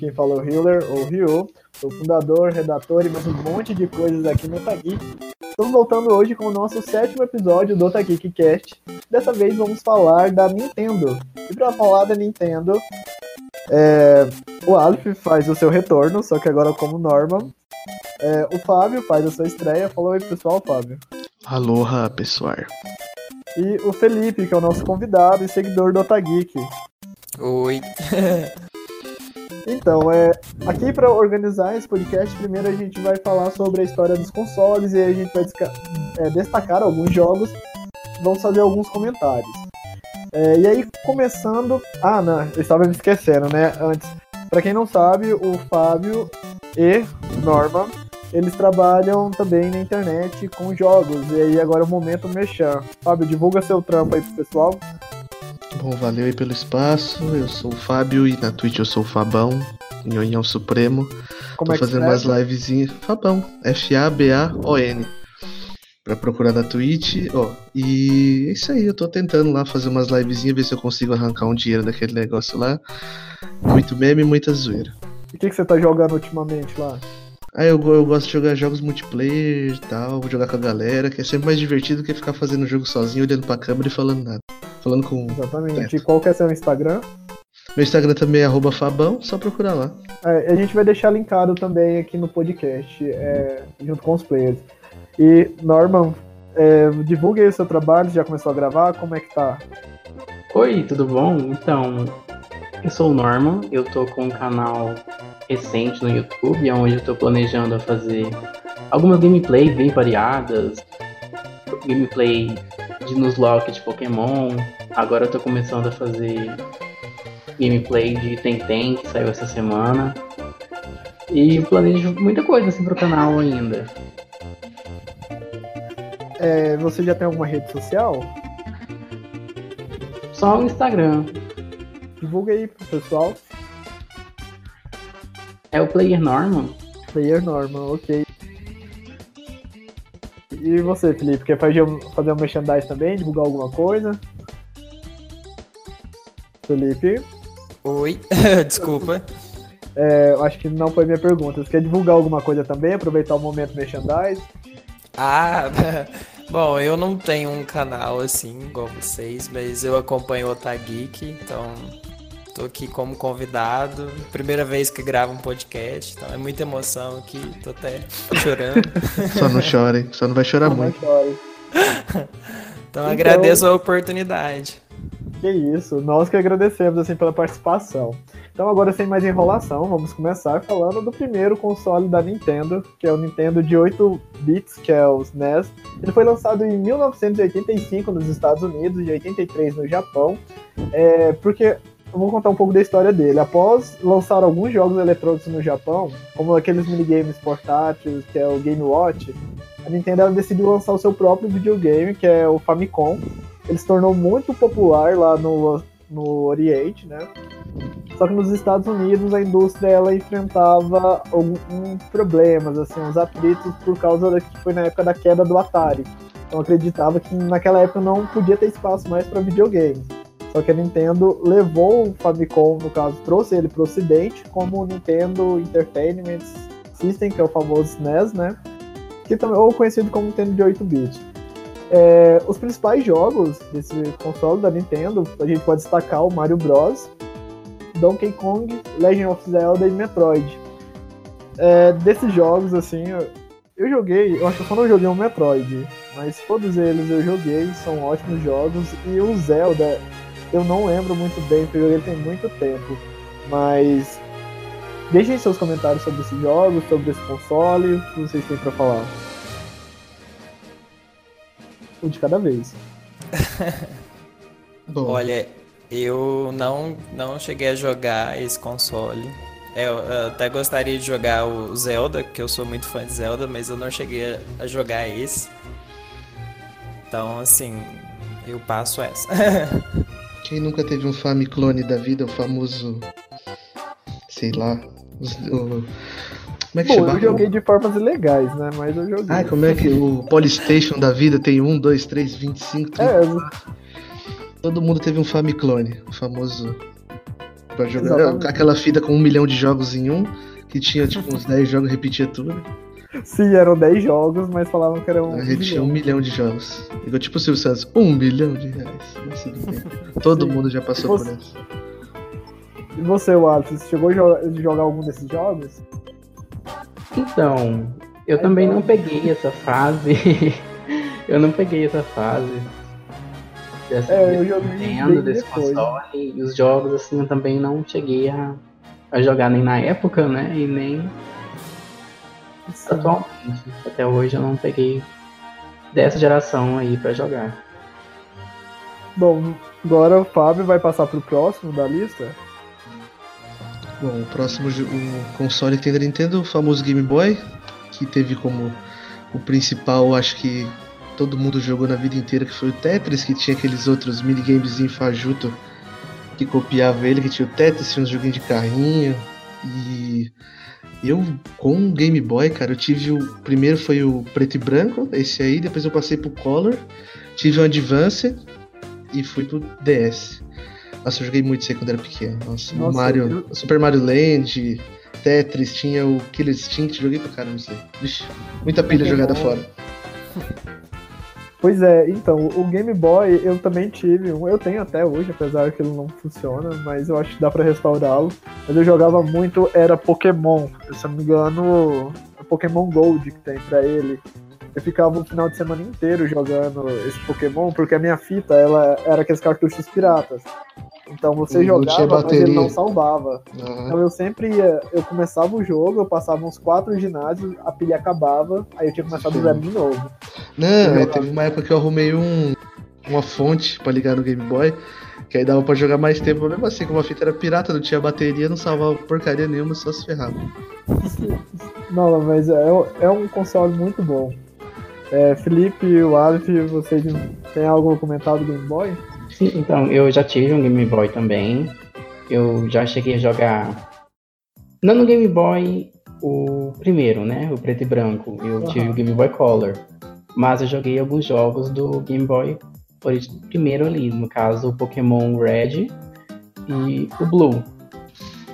Quem fala é o Hiller, ou Ryu. Sou fundador, redator e mais um monte de coisas aqui no Otageek. Estamos voltando hoje com o nosso sétimo episódio do Otageek Cast. Dessa vez vamos falar da Nintendo. E para falar da Nintendo, é, o Aleph faz o seu retorno, só que agora como Norman. É, o Fábio faz a sua estreia. Falou aí pessoal, Fábio. Aloha, pessoal. E o Felipe, que é o nosso convidado e seguidor do Otageek. Oi. Então, é, aqui para organizar esse podcast, primeiro a gente vai falar sobre a história dos consoles e a gente vai é, destacar alguns jogos, vamos fazer alguns comentários. É, e aí, começando. Ah, não, eu estava me esquecendo, né? Antes, para quem não sabe, o Fábio e Norma eles trabalham também na internet com jogos. E aí agora é o momento mexer. Fábio, divulga seu trampo aí pro pessoal. Bom, valeu aí pelo espaço. Eu sou o Fábio e na Twitch eu sou o Fabão, Nhonhão Supremo. Como Tô é fazendo umas livezinhas. Fabão, F-A-B-A-O-N. Pra procurar na Twitch, ó. E é isso aí, eu tô tentando lá fazer umas livezinhas, ver se eu consigo arrancar um dinheiro daquele negócio lá. Muito meme muita zoeira. E o que, que você tá jogando ultimamente lá? Ah, eu, eu gosto de jogar jogos multiplayer e tal, vou jogar com a galera, que é sempre mais divertido que ficar fazendo o jogo sozinho, olhando pra câmera e falando nada. Falando com. Exatamente. E qual que é seu Instagram? Meu Instagram também é Fabão, só procurar lá. É, a gente vai deixar linkado também aqui no podcast, é, junto com os players. E, Norman, é, divulgue aí o seu trabalho, já começou a gravar, como é que tá? Oi, tudo bom? Então, eu sou o Norman, eu tô com um canal recente no YouTube, onde eu tô planejando fazer algumas gameplays bem variadas, gameplay de Nuzlocke de Pokémon, agora eu tô começando a fazer gameplay de Tenten, que saiu essa semana, e planejo muita coisa assim pro canal ainda. É, você já tem alguma rede social? Só o Instagram. Divulga aí pro pessoal. É o Player Norman? Player Norman, ok. E você, Felipe, quer fazer, fazer um merchandise também? Divulgar alguma coisa? Felipe? Oi, desculpa. É, acho que não foi minha pergunta. Você quer divulgar alguma coisa também? Aproveitar o momento merchandise? Ah, bom, eu não tenho um canal assim, igual vocês, mas eu acompanho o Otageek, então Tô aqui como convidado, primeira vez que gravo um podcast, então é muita emoção aqui, tô até chorando. Só não chore, só não vai chorar não muito. Chore. então, então agradeço a oportunidade. Que isso, nós que agradecemos assim pela participação. Então agora sem mais enrolação, vamos começar falando do primeiro console da Nintendo, que é o Nintendo de 8 bits, que é o SNES. Ele foi lançado em 1985 nos Estados Unidos e 83 no Japão, é, porque eu vou contar um pouco da história dele. Após lançar alguns jogos eletrônicos no Japão, como aqueles minigames portáteis, que é o Game Watch, a Nintendo decidiu lançar o seu próprio videogame, que é o Famicom. Ele se tornou muito popular lá no, no Oriente, né? Só que nos Estados Unidos a indústria ela enfrentava alguns problemas, assim, uns atritos por causa da, que foi na época da queda do Atari. Então acreditava que naquela época não podia ter espaço mais para videogames. Só que a Nintendo levou o Famicom, no caso, trouxe ele para o Ocidente como o Nintendo Entertainment System, que é o famoso SNES, né? Que também ou conhecido como Nintendo de 8 bits. É, os principais jogos desse console da Nintendo, a gente pode destacar o Mario Bros, Donkey Kong, Legend of Zelda e Metroid. É, desses jogos, assim, eu, joguei, eu acho que eu só não joguei o Metroid, mas todos eles eu joguei, são ótimos jogos, e o Zelda eu não lembro muito bem, porque ele tem muito tempo. Mas deixem seus comentários sobre esse jogo, sobre esse console, o que vocês têm para falar. Um de cada vez. Olha, eu não, não cheguei a jogar esse console. É, eu, eu, até gostaria de jogar o Zelda, que eu sou muito fã de Zelda, mas eu não cheguei a jogar esse. Então, assim, eu passo essa. Quem nunca teve um Famiclone da vida, o famoso. Sei lá. O, como é que Bom, chama? eu joguei de formas ilegais, né? Mas eu joguei. Ah, como é que o Polystation da vida tem 1, 2, 3, 25, 30. É, Todo mundo teve um Famiclone, o famoso pra jogar. Exatamente. Aquela fita com um milhão de jogos em um, que tinha tipo uns 10 jogos e repetia tudo. Sim, eram 10 jogos, mas falavam que eram. Um repetia um milhão de jogos. Igual tipo o Silvio Santos, um milhão de reais. Todo Sim. mundo já passou você... por isso. E você, Wallace, você chegou a jogar algum desses jogos? Então, eu é também bom. não peguei essa fase. eu não peguei essa fase. Dessa, é, eu joguei Nintendo, desse depois. console. E os jogos, assim, eu também não cheguei a, a jogar nem na época, né? E nem Sim. atualmente. Até hoje eu não peguei dessa geração aí para jogar. Bom, agora o Fábio vai passar pro próximo da lista. Bom, o próximo o console que tem da Nintendo, o famoso Game Boy, que teve como o principal, acho que todo mundo jogou na vida inteira, que foi o Tetris, que tinha aqueles outros minigames em fajuto que copiava ele, que tinha o Tetris, tinha uns joguinhos de carrinho. E eu, com o Game Boy, cara, eu tive o. Primeiro foi o preto e branco, esse aí, depois eu passei pro Color, tive o Advance e fui pro DS. Nossa, eu joguei muito isso aí quando era pequeno. Nossa, Nossa Mario, eu... Super Mario Land, Tetris, tinha o Killer Instinct, joguei pra caramba isso aí. Vixe, muita pilha jogada fora. Pois é, então, o Game Boy eu também tive um, eu tenho até hoje, apesar que ele não funciona, mas eu acho que dá pra restaurá-lo. Mas eu jogava muito, era Pokémon, se não me engano, Pokémon Gold que tem pra ele. Eu ficava o final de semana inteiro jogando esse Pokémon, porque a minha fita ela era aqueles cartuchos piratas. Então você jogava, mas ele não salvava. Uhum. Então eu sempre ia, eu começava o jogo, eu passava uns quatro ginásios, a pilha acabava, aí eu tinha que começar do zero de novo. Não, teve uma época que eu arrumei um, uma fonte para ligar no Game Boy, que aí dava pra jogar mais tempo, mesmo assim, como a fita era pirata, não tinha bateria, não salvava porcaria nenhuma, só se ferrava. não, mas é, é um console muito bom. É, Felipe o Aleph, vocês têm algo comentado do Game Boy? Sim, então, eu já tive um Game Boy também. Eu já cheguei a jogar. Não no Game Boy o primeiro, né? O preto e branco. Eu uhum. tive o Game Boy Color. Mas eu joguei alguns jogos do Game Boy primeiro ali, no caso o Pokémon Red e o Blue.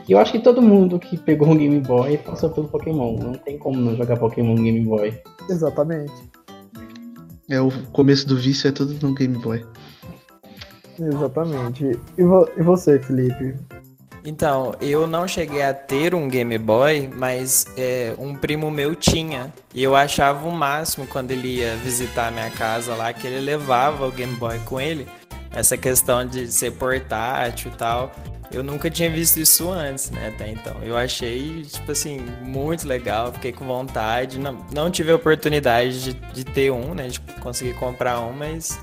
E eu acho que todo mundo que pegou um Game Boy passou pelo Pokémon. Não tem como não jogar Pokémon no Game Boy. Exatamente. É, o começo do vício é tudo no Game Boy. Exatamente. E, vo e você, Felipe? Então, eu não cheguei a ter um Game Boy, mas é, um primo meu tinha. E eu achava o máximo quando ele ia visitar a minha casa lá, que ele levava o Game Boy com ele. Essa questão de ser portátil e tal. Eu nunca tinha visto isso antes, né, até então. Eu achei, tipo assim, muito legal, fiquei com vontade. Não, não tive a oportunidade de, de ter um, né, de conseguir comprar um, mas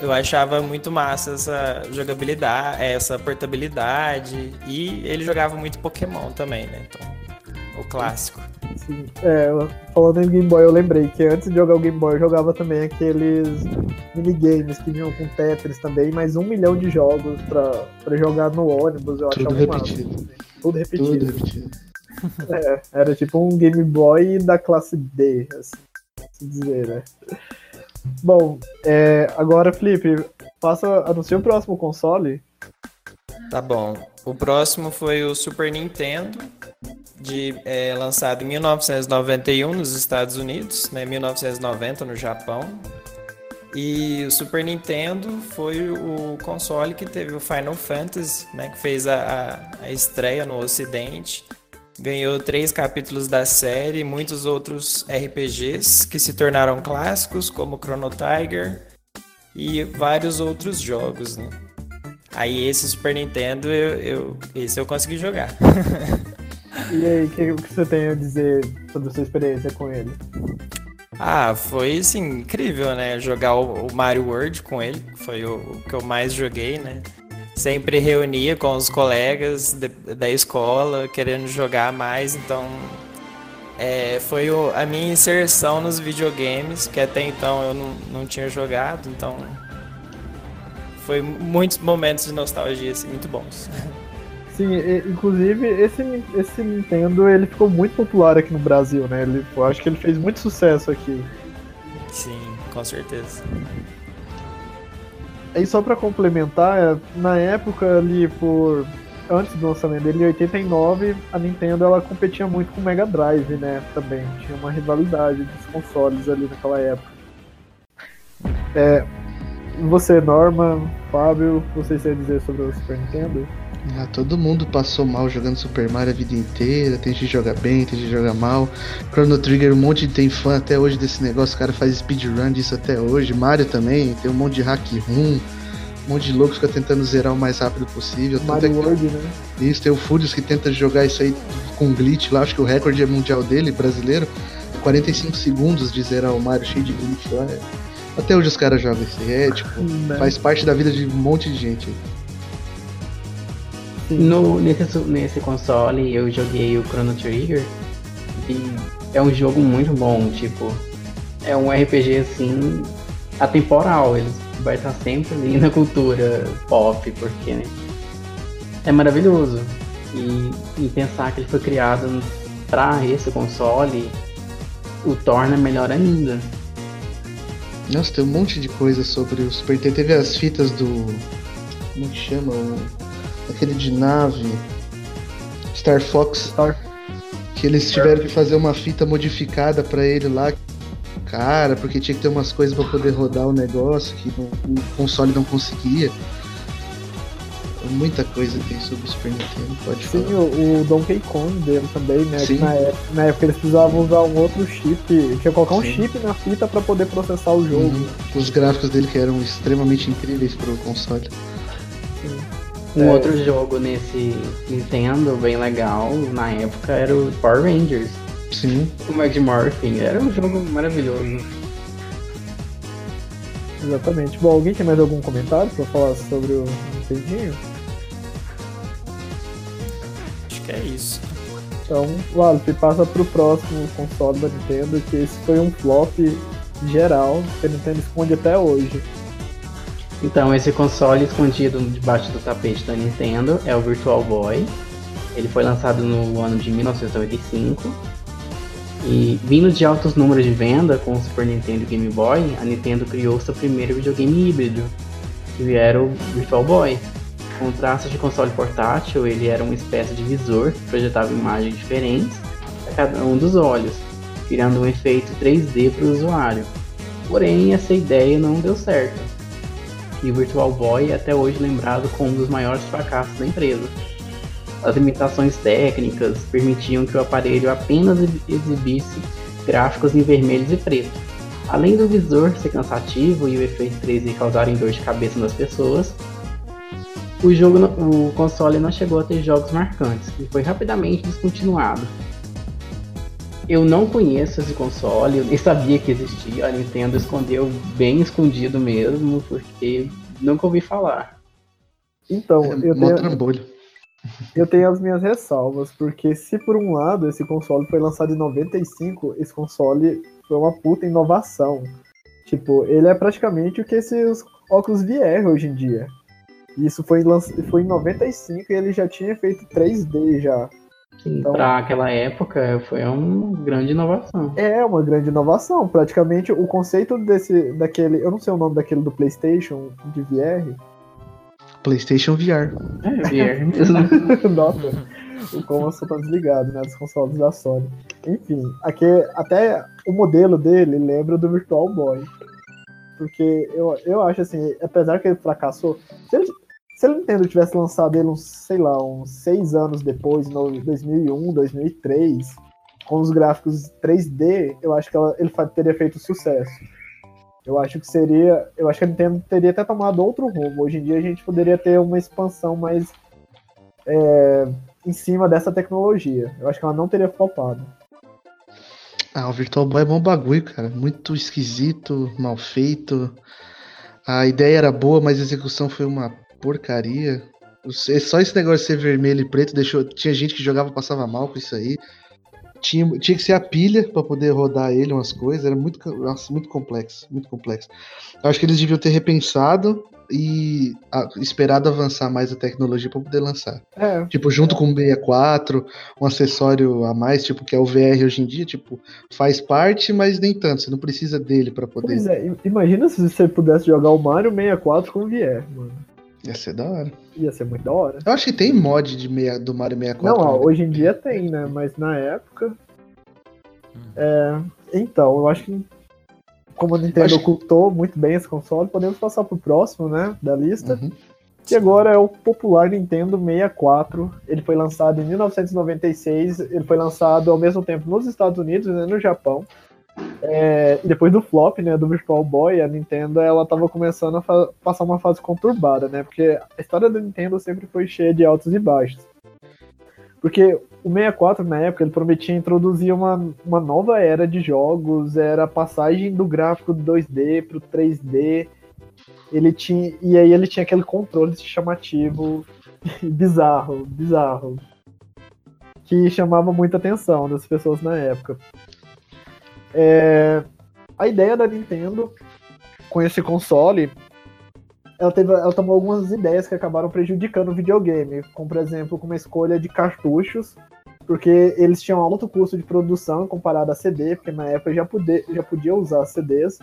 eu achava muito massa essa jogabilidade, essa portabilidade. E ele jogava muito Pokémon também, né, então, o clássico. Sim. É, falando em Game Boy, eu lembrei que antes de jogar o Game Boy eu jogava também aqueles minigames que vinham com Tetris também, mais um milhão de jogos pra, pra jogar no ônibus, eu Tudo repetido. Tudo repetido. Tudo repetido. É, era tipo um Game Boy da classe D, assim, assim dizer, né? Bom, é, agora, Felipe, faça, anuncie o próximo console. Tá bom. O próximo foi o Super Nintendo, de, é, lançado em 1991 nos Estados Unidos, né, 1990 no Japão. E o Super Nintendo foi o console que teve o Final Fantasy, né, que fez a, a, a estreia no Ocidente. Ganhou três capítulos da série e muitos outros RPGs que se tornaram clássicos, como Chrono Tiger e vários outros jogos. Né? Aí esse Super Nintendo, eu, eu, esse eu consegui jogar. E aí, o que, que, você tem a dizer sobre a sua experiência com ele? Ah, foi assim, incrível, né? Jogar o, o Mario World com ele, foi o, o, que eu mais joguei, né? Sempre reunia com os colegas de, da escola, querendo jogar mais, então é, foi o, a minha inserção nos videogames, que até então eu não, não tinha jogado, então foi muitos momentos de nostalgia assim, muito bons. Sim, inclusive esse, esse Nintendo ele ficou muito popular aqui no Brasil, né? Ele, eu acho que ele fez muito sucesso aqui. Sim, com certeza. E só para complementar, na época ali por antes do lançamento dele, em 89, a Nintendo ela competia muito com o Mega Drive, né? Também tinha uma rivalidade dos consoles ali naquela época. É, você, Norma, Fábio, vocês têm a dizer sobre o Super Nintendo? Ah, todo mundo passou mal jogando Super Mario a vida inteira. Tem gente que joga bem, tem gente que joga mal. Chrono Trigger, um monte de tem fã até hoje desse negócio. O cara faz speedrun disso até hoje. Mario também, tem um monte de hack room. Um monte de loucos fica tentando zerar o mais rápido possível. Mario que... World, né? Isso, tem o Furious que tenta jogar isso aí com glitch lá. Acho que o recorde é mundial dele, brasileiro. 45 segundos de zerar o Mario cheio de glitch lá. Até hoje os caras jogam isso. É, tipo, né? faz parte da vida de um monte de gente aí. No, nesse, nesse console eu joguei o Chrono Trigger e é um jogo muito bom, tipo, é um RPG assim atemporal, ele vai estar sempre ali na cultura pop, porque né, é maravilhoso. E, e pensar que ele foi criado para esse console o torna melhor ainda. Nossa, tem um monte de coisa sobre o Super Nintendo. Teve as fitas do. Como que chama? O aquele de nave, Star Fox, Star. que eles tiveram que fazer uma fita modificada para ele lá, cara, porque tinha que ter umas coisas para poder rodar o negócio que o console não conseguia. Muita coisa tem sobre o Super Nintendo, pode Sim, falar. o, o Donkey Kong dele também, né? Na época, na, época, eles precisavam usar um outro chip, tinha que colocar um Sim. chip na fita para poder processar o jogo. Uhum. Os gráficos dele que eram extremamente incríveis pro console. Um é. outro jogo nesse Nintendo bem legal na época era o Power Rangers. Sim. O Mad Morphin. Era um jogo maravilhoso. Exatamente. Bom, alguém tem mais algum comentário pra falar sobre o Nintendinho? Acho que é isso. Então, Wallace, passa pro próximo console da Nintendo, que esse foi um flop geral que a Nintendo esconde até hoje. Então, esse console escondido debaixo do tapete da Nintendo é o Virtual Boy. Ele foi lançado no ano de 1985. E vindo de altos números de venda com o Super Nintendo e Game Boy, a Nintendo criou seu primeiro videogame híbrido, que era o Virtual Boy. Com traços de console portátil, ele era uma espécie de visor que projetava imagens diferentes a cada um dos olhos, criando um efeito 3D para o usuário. Porém, essa ideia não deu certo e Virtual Boy é até hoje lembrado como um dos maiores fracassos da empresa. As limitações técnicas permitiam que o aparelho apenas exibisse gráficos em vermelhos e preto. Além do visor ser cansativo e o efeito 3D causarem dor de cabeça nas pessoas, o, jogo, o console não chegou a ter jogos marcantes e foi rapidamente descontinuado. Eu não conheço esse console, eu nem sabia que existia. A Nintendo escondeu bem escondido mesmo, porque nunca ouvi falar. Então, é eu tenho, eu tenho as minhas ressalvas, porque se por um lado esse console foi lançado em 95, esse console foi uma puta inovação. Tipo, ele é praticamente o que esses óculos VR hoje em dia. Isso foi, foi em 95 e ele já tinha feito 3D já. Sim, então, para aquela época foi uma grande inovação. É, uma grande inovação. Praticamente o conceito desse, daquele, eu não sei o nome daquele do PlayStation de VR. PlayStation VR. É, VR mesmo. Nossa, o como eu tá desligado, né, dos consoles da Sony. Enfim, aqui, até o modelo dele lembra do Virtual Boy. Porque eu, eu acho assim, apesar que ele fracassou, se ele, se a Nintendo tivesse lançado ele uns, sei lá, uns seis anos depois, no 2001, 2003, com os gráficos 3D, eu acho que ela, ele teria feito sucesso. Eu acho que seria. Eu acho que a Nintendo teria até tomado outro rumo. Hoje em dia a gente poderia ter uma expansão mais é, em cima dessa tecnologia. Eu acho que ela não teria flopado. Ah, o Virtual Boy é bom bagulho, cara. Muito esquisito, mal feito. A ideia era boa, mas a execução foi uma porcaria. Só esse negócio de ser vermelho e preto deixou. Tinha gente que jogava passava mal com isso aí. Tinha, tinha que ser a pilha para poder rodar ele umas coisas. Era muito, nossa, muito complexo. Muito complexo. Eu acho que eles deviam ter repensado e a, esperado avançar mais a tecnologia para poder lançar. É. Tipo, junto com o 64, um acessório a mais, tipo, que é o VR hoje em dia, tipo, faz parte, mas nem tanto. Você não precisa dele para poder. Pois é, imagina se você pudesse jogar o Mario 64 com VR, mano. Ia ser da hora. Ia ser muito da hora. Eu acho que tem mod de meia, do Mario 64. Não, ó, hoje em dia tem, né? Mas na época. É, então, eu acho que. Como a Nintendo Acho- ocultou muito bem esse console, podemos passar pro próximo, né? Da lista. Uhum. Que agora é o popular Nintendo 64. Ele foi lançado em 1996. Ele foi lançado ao mesmo tempo nos Estados Unidos e no Japão. É, depois do flop, né, do Virtual Boy, a Nintendo ela tava começando a passar uma fase conturbada, né? Porque a história da Nintendo sempre foi cheia de altos e baixos. Porque o 64, na época, ele prometia introduzir uma, uma nova era de jogos, era a passagem do gráfico do 2D pro 3D. Ele tinha. E aí ele tinha aquele controle chamativo bizarro, bizarro. Que chamava muita atenção das pessoas na época. É, a ideia da Nintendo com esse console, ela, teve, ela tomou algumas ideias que acabaram prejudicando o videogame, como por exemplo, com uma escolha de cartuchos, porque eles tinham alto custo de produção comparado a CD, porque na época já, poder, já podia usar CDs,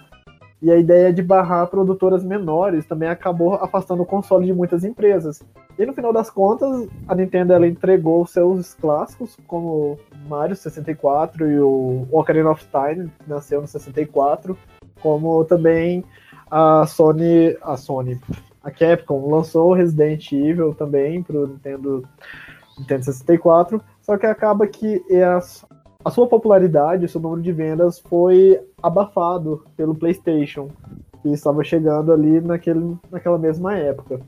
e a ideia de barrar produtoras menores também acabou afastando o console de muitas empresas. E no final das contas, a Nintendo ela entregou seus clássicos, como Mario 64 e o Ocarina of Time, que nasceu no 64, como também a Sony, a Sony, a Capcom lançou Resident Evil também para o Nintendo, Nintendo 64, só que acaba que as, a sua popularidade, o seu número de vendas foi abafado pelo PlayStation, que estava chegando ali naquele, naquela mesma época.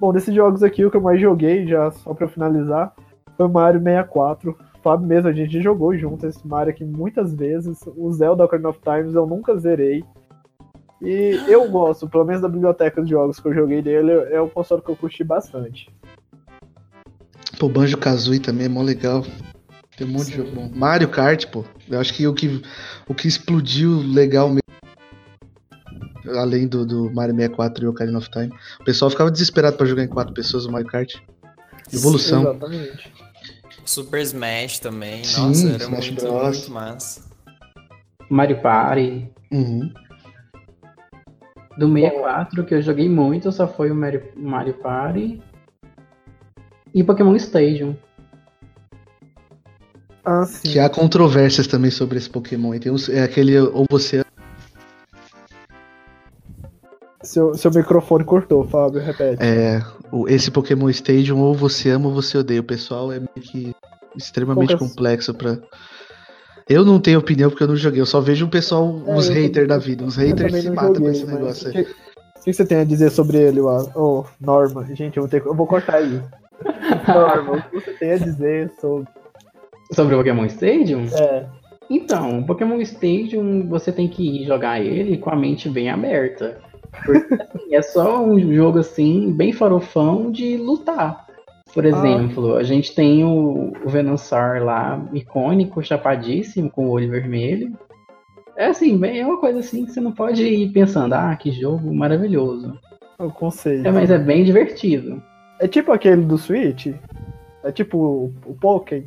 Bom, desses jogos aqui, o que eu mais joguei, já só para finalizar, foi Mario 64. O Fábio mesmo, a gente jogou junto esse Mario aqui muitas vezes. O Zelda Ocarina of Times eu nunca zerei. E eu gosto, pelo menos da biblioteca de jogos que eu joguei dele, é um console que eu curti bastante. Pô, Banjo Kazooie também é mó legal. Tem um monte de jogo bom. Mario Kart, pô. Eu acho que o que, o que explodiu legal mesmo. Além do, do Mario 64 e Ocarina of Time. O pessoal ficava desesperado pra jogar em quatro pessoas o Mario Kart. Evolução. Exatamente. Super Smash também. Sim, Nossa, era Smash muito, Bros. muito massa. Mario Party. Uhum. Do 64, que eu joguei muito, só foi o Mario, Mario Party. E Pokémon Stadium. Ah, sim. Que há controvérsias também sobre esse Pokémon. E tem uns, é aquele ou você Seu, seu microfone cortou, Fábio, repete. é o- esse Pokémon Stadium ou você ama ou você odeia. O pessoal é meio que extremamente Poucas- complexo pra. Eu não tenho opinião porque eu não joguei. Eu só vejo o pessoal, É, os eu haters também- da vida. Os Eu haters se matam com esse negócio o aí. que, o que você tem a dizer sobre ele, Ô, Norma? Gente, eu vou, ter, que- eu vou cortar isso. Norma, o que você tem a dizer sobre. Sobre o Pokémon Stadium? É, Então, o Pokémon Stadium, você tem que ir jogar ele com a mente bem aberta. Porque assim, é só um jogo assim, bem farofão de lutar. Por exemplo, a gente tem o, o Venusaur lá, icônico, chapadíssimo, com o olho vermelho. É assim, bem, é uma coisa assim que você não pode ir pensando, ah, que jogo maravilhoso. o conceito. É, mas é bem divertido. É tipo aquele do Switch? É tipo o, o Pokémon?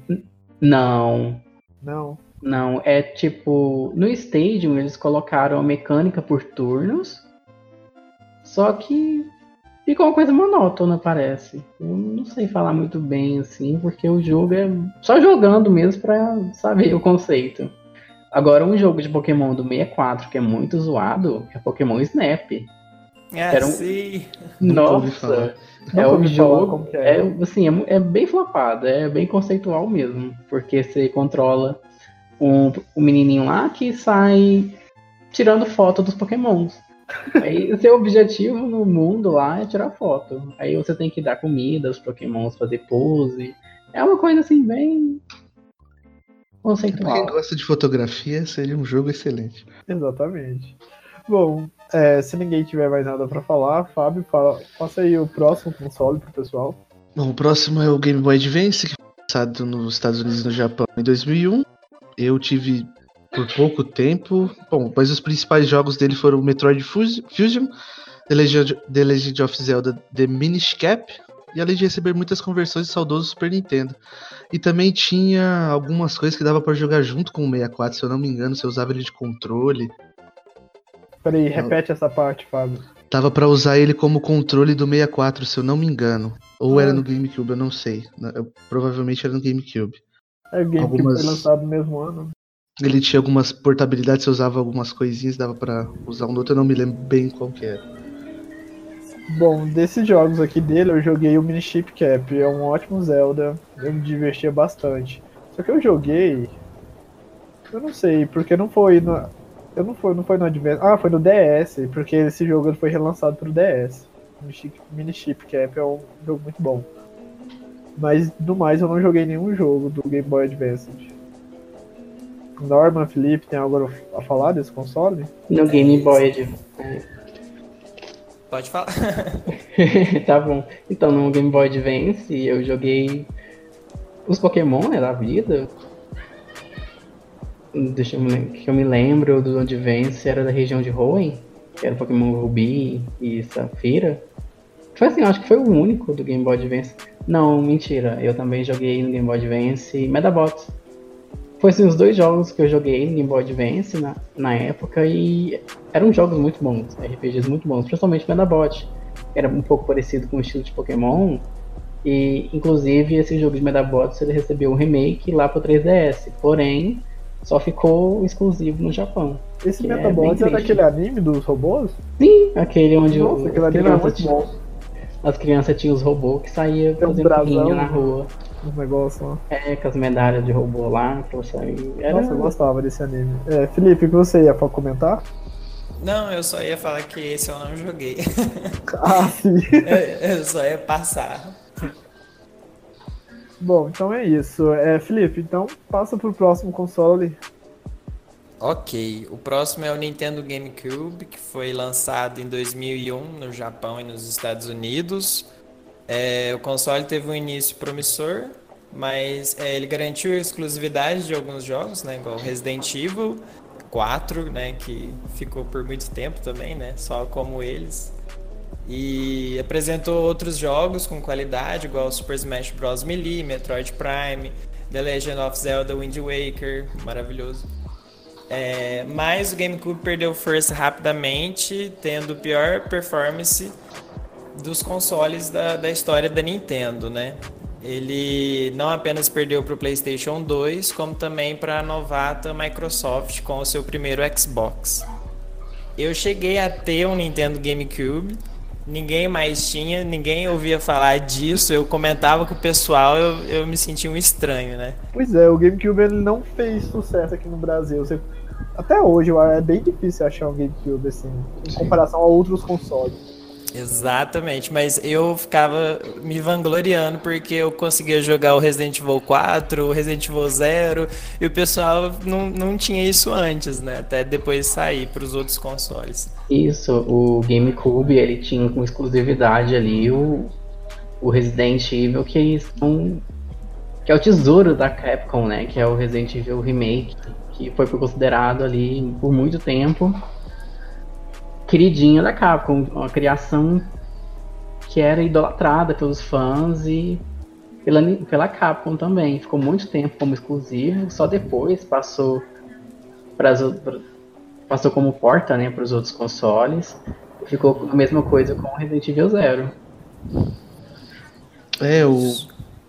Não, Não. Não, é tipo. No Stadium eles colocaram a mecânica por turnos. Só que ficou uma coisa monótona, parece. Eu não sei falar muito bem assim, porque o jogo é só jogando mesmo pra saber o conceito. Agora, um jogo de Pokémon do 64 que é muito zoado é Pokémon Snap. É, Era um- sim. Nossa! falar. É Nunca um jogo, é. é, assim, é, é bem flopado, é bem conceitual mesmo, porque você controla um, um menininho lá que sai tirando foto dos pokémons. Aí o seu objetivo no mundo lá é tirar foto. Aí você tem que dar comida aos pokémons, fazer pose. É uma coisa assim, bem Pra conceitual. quem gosta de fotografia, seria um jogo excelente. Exatamente. Bom, é, se ninguém tiver mais nada pra falar, Fábio, fala, faça aí o próximo console pro pessoal. Bom, o próximo é o Game Boy Advance, que foi lançado nos Estados Unidos e no Japão em 2001. Eu tive por pouco tempo. Bom, mas os principais jogos dele foram Metroid Fus- Fusion, The Legend, of Zelda The Minish Cap, e além de receber muitas conversões do saudoso Super Nintendo. E também tinha algumas coisas que dava pra jogar junto com o 64, se eu não me engano, você usava ele de controle. Peraí, repete essa parte, Fábio. Dava para usar ele como controle do 64, se eu não me engano. Ou ah. era no GameCube, eu não sei. Eu, provavelmente era no GameCube. É, o GameCube algumas... foi lançado no mesmo ano. Ele tinha algumas portabilidades, você usava algumas coisinhas, dava para usar um outro, eu não me lembro bem qual que era. Bom, desses jogos aqui dele, eu joguei o Mini Chip Cap, é um ótimo Zelda, eu me divertia bastante. Só que eu joguei. Eu não sei, porque não foi no. Eu não foi, não foi no Advance. Ah, foi no DS, porque esse jogo foi relançado pro DS. Mini Chip Cap é um jogo muito bom. Mas do mais eu não joguei nenhum jogo do Game Boy Advance. Norman, Felipe, tem algo a falar desse console? No Game Boy Advance. Pode falar. tá bom. Então, no Game Boy Advance, eu joguei os Pokémon, né, da vida. Deixa eu me, que eu me lembro do Advance, era da região de Hoenn, que era Pokémon Ruby e Safira. Foi assim, acho que foi o único do Game Boy Advance. Não, mentira, eu também joguei no Game Boy Advance Medabots. Foi assim, os dois jogos que eu joguei no Game Boy Advance na, na época e eram jogos muito bons, RPGs muito bons, principalmente Medabot. Era um pouco parecido com o estilo de Pokémon. E inclusive esse jogo de Medabots ele recebeu um remake lá pro 3DS. Porém, só ficou exclusivo no Japão. Esse Medabots é, é daquele anime dos robôs? Sim, aquele onde Nossa, o, aquele anime é as crianças tinham os robôs que saíam fazendo um na rua os negócios lá. É, com as medalhas de robô lá, que você Era... Nossa, eu gostava desse anime. É, Felipe, o que você ia comentar? Não, eu só ia falar que esse eu não joguei. Ah, sim. eu, eu só ia passar. Bom, então é isso. É, Felipe, então passa pro próximo console. Ok, o próximo é o Nintendo GameCube, que foi lançado em 2001 no Japão e nos Estados Unidos. É, o console teve um início promissor, mas é, ele garantiu a exclusividade de alguns jogos, né, igual Resident Evil 4, né, que ficou por muito tempo também, né, só como eles. E apresentou outros jogos com qualidade, igual Super Smash Bros. Melee, Metroid Prime, The Legend of Zelda Wind Waker, maravilhoso. É, mas o GameCube perdeu força rapidamente, tendo pior performance dos consoles da, da história da Nintendo, né? Ele não apenas perdeu para o PlayStation 2, como também para a novata Microsoft com o seu primeiro Xbox. Eu cheguei a ter um Nintendo GameCube, ninguém mais tinha, ninguém ouvia falar disso. Eu comentava com o pessoal, eu, eu me sentia um estranho, né? Pois é, o GameCube ele não fez sucesso aqui no Brasil. Você... Até hoje é bem difícil achar um GameCube assim, em comparação a outros consoles. Exatamente, mas eu ficava me vangloriando porque eu conseguia jogar o Resident Evil 4, o Resident Evil 0, e o pessoal não, não tinha isso antes, né? Até depois sair para os outros consoles. Isso, o GameCube ele tinha com exclusividade ali o, o Resident Evil que são que é o tesouro da Capcom, né? Que é o Resident Evil Remake, que foi considerado ali por muito tempo queridinha da Capcom, uma criação que era idolatrada pelos fãs e pela, pela Capcom também. Ficou muito tempo como exclusivo, só depois passou para passou como porta, né, para os outros consoles. Ficou a mesma coisa com Resident Evil Zero. É, o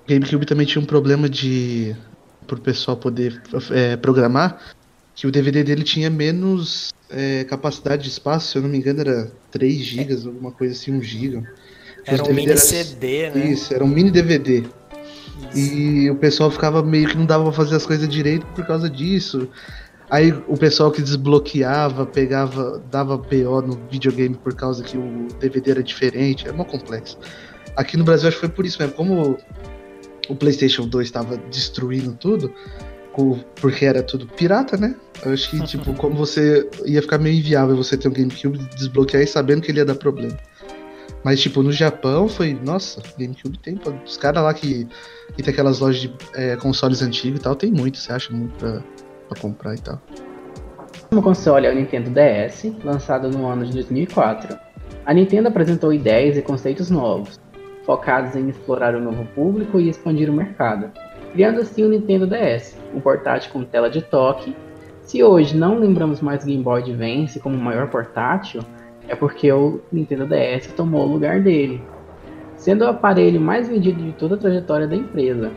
GameCube também tinha um problema de pro pessoal poder é, programar que o DVD dele tinha menos é, capacidade de espaço, se eu não me engano, era 3 GB, alguma coisa assim, 1 GB. Era um mini era... CD, né? Isso, era um mini DVD. Isso. E o pessoal ficava meio que não dava pra fazer as coisas direito por causa disso. Aí o pessoal que desbloqueava, pegava, dava BO no videogame por causa que o DVD era diferente, era uma complexo. Aqui no Brasil acho que foi por isso mesmo, como o PlayStation 2 estava destruindo tudo, porque era tudo pirata, né? Eu acho que, tipo, como você ia ficar meio inviável você ter um GameCube desbloquear e sabendo que ele ia dar problema. Mas, tipo, no Japão foi, nossa, GameCube tem. Os caras lá que, que tem aquelas lojas de é, consoles antigos e tal, tem muito, você acha muito pra, pra comprar e tal. O console é o Nintendo DS, lançado no ano de 2004. A Nintendo apresentou ideias e conceitos novos, focados em explorar o um novo público e expandir o mercado criando assim o Nintendo DS, um portátil com tela de toque. Se hoje não lembramos mais Game Boy Advance como o maior portátil, é porque o Nintendo DS tomou o lugar dele, sendo o aparelho mais vendido de toda a trajetória da empresa.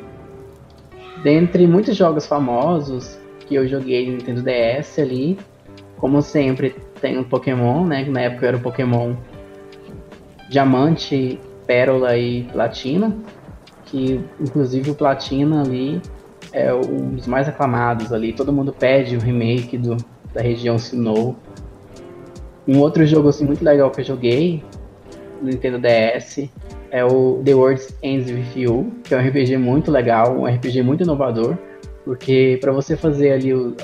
Dentre muitos jogos famosos que eu joguei no Nintendo DS ali, como sempre tem o Pokémon, né? Que na época era o Pokémon Diamante, Pérola e Platina, que inclusive o Platina ali é um dos mais aclamados ali. Todo mundo pede o remake do, da região Sinnoh. Um outro jogo assim, muito legal que eu joguei no Nintendo DS é o The World Ends With You, que é um RPG muito legal, um RPG muito inovador, porque para você fazer ali o,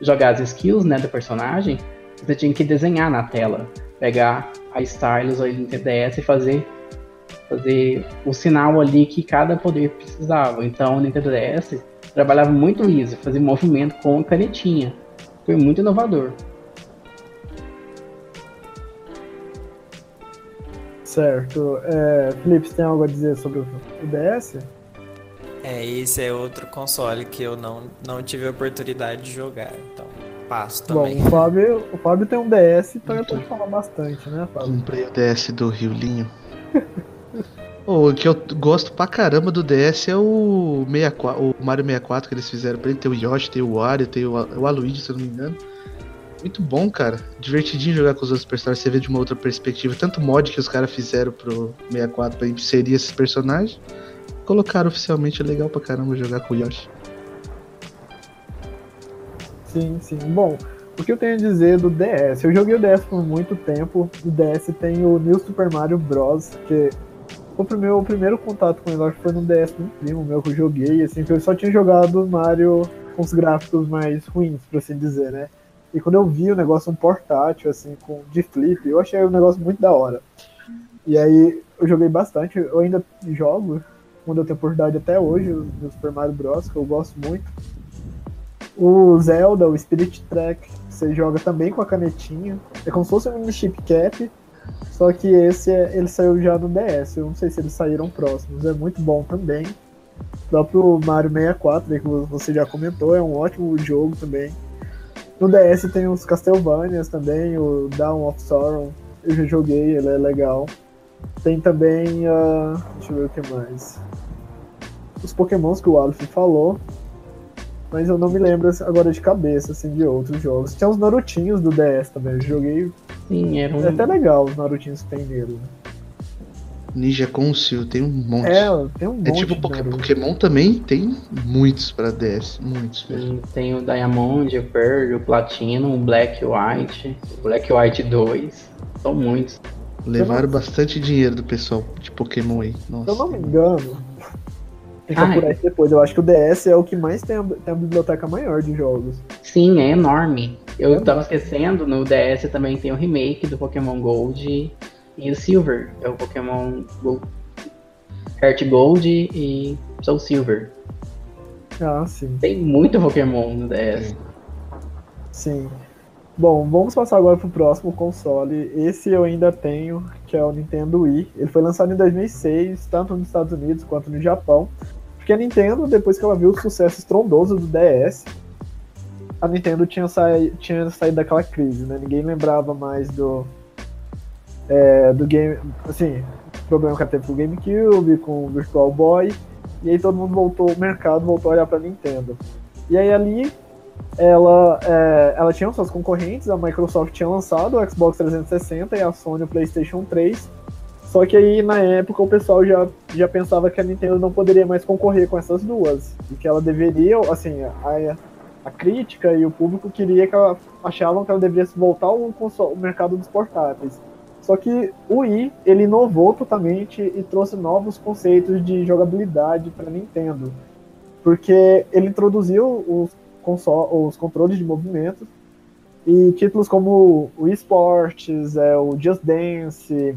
jogar as skills né, do personagem, você tinha que desenhar na tela, pegar a stylus ali no DS e fazer fazer o sinal ali que cada poder precisava. Então o Nintendo DS trabalhava muito isso, fazia movimento com canetinha. Foi muito inovador. Certo. É, Felipe, você tem algo a dizer sobre o DS? É, esse é outro console que eu não, não tive a oportunidade de jogar, então passo também. Bom, o Fábio, o Fábio tem um DS, então eu posso falar bastante, né, Fábio? Comprei o DS do Riolinho. O que eu gosto pra caramba do DS é o, 64, o Mario 64 que eles fizeram pra ele. Tem o Yoshi, tem o Wario, tem o, o Aluigi, se eu não me engano. Muito bom, cara. Divertidinho jogar com os outros personagens. Você vê de uma outra perspectiva. Tanto mod que os caras fizeram pro 64 pra inserir esses personagens. Colocaram oficialmente, é legal pra caramba jogar com o Yoshi. Sim, sim. Bom, o que eu tenho a dizer do DS? Eu joguei o DS por muito tempo. O DS tem o New Super Mario Bros. que o primeiro, o primeiro contato com acho que foi no DS do primo meu que eu joguei, assim, que eu só tinha jogado Mario com os gráficos mais ruins, por assim dizer, né? E quando eu vi o negócio um portátil, assim, com, de flip, eu achei o negócio muito da hora. E aí eu joguei bastante, eu ainda jogo, quando eu tenho oportunidade até hoje, o Super Mario Bros, que eu gosto muito. O Zelda, o Spirit Track, você joga também com a canetinha. É como se fosse um chip cap, só que esse é, ele saiu já no DS. Eu não sei se eles saíram próximos. É muito bom também. O próprio Mario 64, que você já comentou, é um ótimo jogo também. No DS tem os Castlevanias também, o Dawn of Sorrow. Eu já joguei, ele é legal. Tem também. Uh, deixa eu ver o que mais. Os Pokémons que o Aleph falou. Mas eu não me lembro agora de cabeça, assim, de outros jogos. Tinha os Narutinhos do DS também. Eu joguei. Sim, era um... É até legal os Narutinhos que tem nele. Ninja Conceal, tem um monte. É, tem um é monte. É tipo Pokémon, Pokémon também tem muitos pra DS, muitos Sim, Tem o Diamond, o Pearl, o Platino, o Black White, o Black White 2. São muitos. Levaram não... bastante dinheiro do pessoal de Pokémon aí. Nossa. Se eu não me engano, tem que apurar isso depois. Eu acho que o DS é o que mais tem a, tem a biblioteca maior de jogos. Sim, é enorme. Eu é tava esquecendo, no DS também tem o remake do Pokémon Gold e o Silver. É o Pokémon Gold, Heart Gold e Soul Silver. Ah, sim. Tem muito Pokémon no DS. Sim. Bom, vamos passar agora pro próximo console. Esse eu ainda tenho, que é o Nintendo Wii. Ele foi lançado em 2006, tanto nos Estados Unidos quanto no Japão. Porque a Nintendo, depois que ela viu o sucesso estrondoso do DS, a Nintendo tinha, saí, tinha saído daquela crise, né? Ninguém lembrava mais do. É, do game. Assim, problema que ela teve com o GameCube, com o Virtual Boy. E aí todo mundo voltou, o mercado voltou a olhar pra Nintendo. E aí ali ela, é, ela tinha suas concorrentes, a Microsoft tinha lançado o Xbox 360 e a Sony o PlayStation 3. Só que aí na época o pessoal já, já pensava que a Nintendo não poderia mais concorrer com essas duas. E que ela deveria, assim, a, a crítica e o público queria que ela achavam que ela deveria voltar ao, ao mercado dos portáteis. Só que o Wii, ele inovou totalmente e trouxe novos conceitos de jogabilidade para Nintendo. Porque ele introduziu os, os controles de movimento e títulos como o eSports, é, o Just Dance,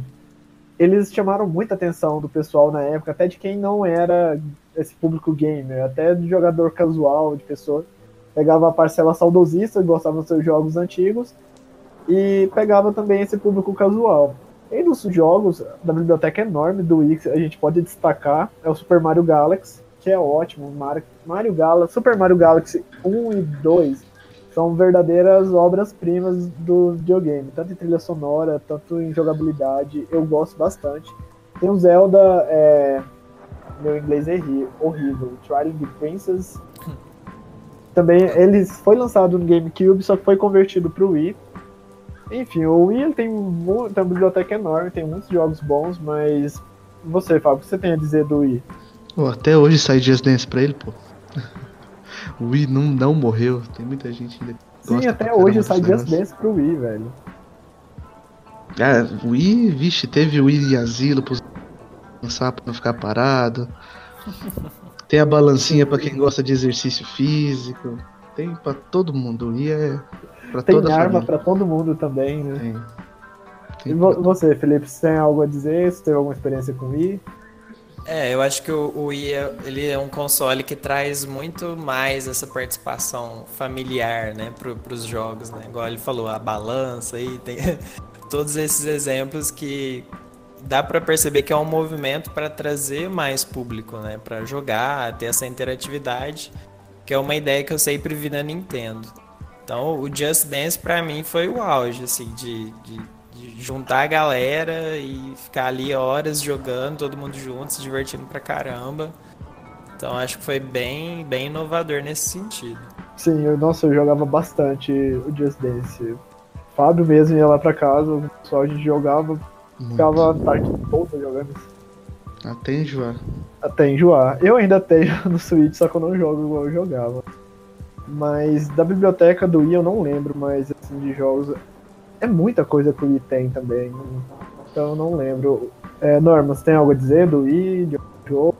eles chamaram muita atenção do pessoal na época, até de quem não era esse público gamer, até de jogador casual, de pessoa. Pegava a parcela saudosista, gostava dos seus jogos antigos, e pegava também esse público casual. E dos jogos da biblioteca enorme do Wii, a gente pode destacar, é o Super Mario Galaxy, que é ótimo. Mario, Mario Galaxy, Super Mario Galaxy 1 e 2 são verdadeiras obras-primas do videogame, tanto em trilha sonora, tanto em jogabilidade. Eu gosto bastante. Tem um Zelda, é... meu inglês é horrível, Twilight Princess. Também ele foi lançado no GameCube, só que foi convertido para o Wii. Enfim, o Wii tem, tem uma biblioteca enorme, tem muitos jogos bons, mas você, Fábio, o que você tem a dizer do Wii? Oh, até hoje sai Just Dance pra ele, pô. O Wii não, não morreu, tem muita gente ainda. Sim, até hoje sai Just Dance pro Wii, velho. Ah, o Wii, vixe, teve o Wii em asilo pra lançar pra não ficar parado. Tem a balancinha pra quem gosta de exercício físico. Tem pra todo mundo. O Wii é pra tem toda arma pra todo mundo também, né? Tem. E Tem vo- você, Felipe, você tem algo a dizer? Você teve alguma experiência com o Wii? É, eu acho que o, Wii é, ele é um console que traz muito mais essa participação familiar, né, pro, pros jogos, né? Igual ele falou, a balança aí, tem todos esses exemplos que dá pra perceber que é um movimento para trazer mais público, né, Pra jogar, ter essa interatividade, que é uma ideia que eu sempre vi na Nintendo. Então, o Just Dance pra mim foi o auge, assim, de, de, de juntar a galera e ficar ali horas jogando, todo mundo junto, se divertindo pra caramba. Então, acho que foi bem, bem inovador nesse sentido. Sim, eu, nossa, eu jogava bastante o Just Dance. Fábio mesmo ia lá pra casa, o pessoal a gente jogava, muito. ficava a tarde toda jogando Até enjoar. até enjoar. Eu ainda tenho no Switch, só que eu não jogo igual eu jogava. Mas da biblioteca do Wii eu não lembro, mas assim, de jogos. É muita coisa que o Wii tem também. Então eu não lembro. É, Norma, você tem algo a dizer do Wii, de jogo?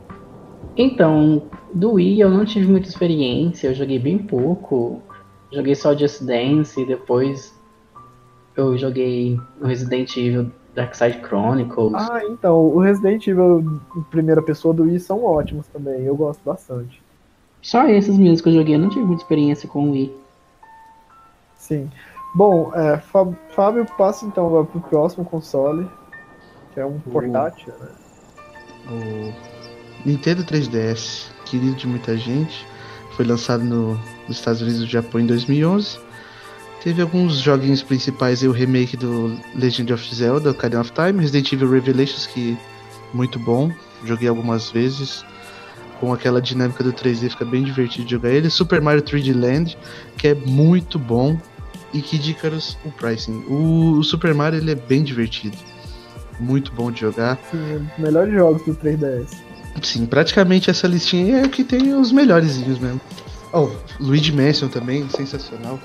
Então, do Wii eu não tive muita experiência, eu joguei bem pouco. Joguei só Just Dance e depois eu joguei o Resident Evil Dark Side Chronicles. Ah, então, o Resident Evil em primeira pessoa do Wii são ótimos também, eu gosto bastante. Só esses mesmos que eu joguei, eu não tive muita experiência com o Wii. Sim. Bom, é, Fá- Fábio passa então agora pro próximo console, que é um portátil, né? O Nintendo 3DS, querido de muita gente, foi lançado no- nos Estados Unidos e no Japão em 2011. Teve alguns joguinhos principais, aí, o remake do Legend of Zelda, Ocarina of Time, Resident Evil Revelations, que muito bom, joguei algumas vezes. Com aquela dinâmica do 3D, fica bem divertido jogar ele. Super Mario 3D Land, que é muito bom. E Kid Icarus, o pricing. O, o Super Mario ele é bem divertido. Muito bom de jogar. Sim, melhores jogos do 3DS. Sim, praticamente essa listinha é que tem os melhorzinhos mesmo. Oh, Luigi Mansion também, sensacional.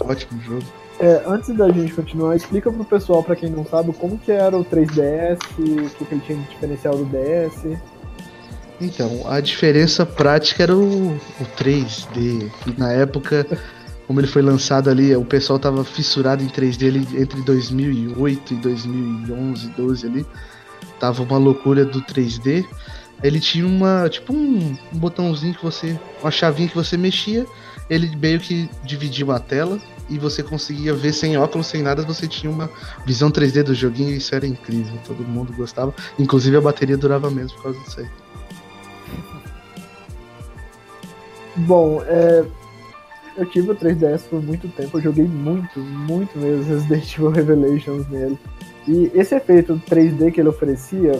Ótimo jogo. É, antes da gente continuar, explica pro pessoal, pra quem não sabe, como que era o 3DS, o que, que ele tinha de diferencial do DS. Então, a diferença prática era o, o 3D. que na época, como ele foi lançado ali, o pessoal tava fissurado em 3D ali entre 2008 e 2011, 12 ali. Tava uma loucura do 3D. Ele tinha uma, tipo um, um botãozinho que você, uma chavinha que você mexia, ele meio que dividia a tela e você conseguia ver sem óculos, sem nada, você tinha uma visão 3D do joguinho e isso era incrível, todo mundo gostava. Inclusive a bateria durava menos por causa disso aí. Bom, é, eu tive o 3DS por muito tempo, eu joguei muito, muito mesmo Resident Evil Revelations nele. E esse efeito 3D que ele oferecia,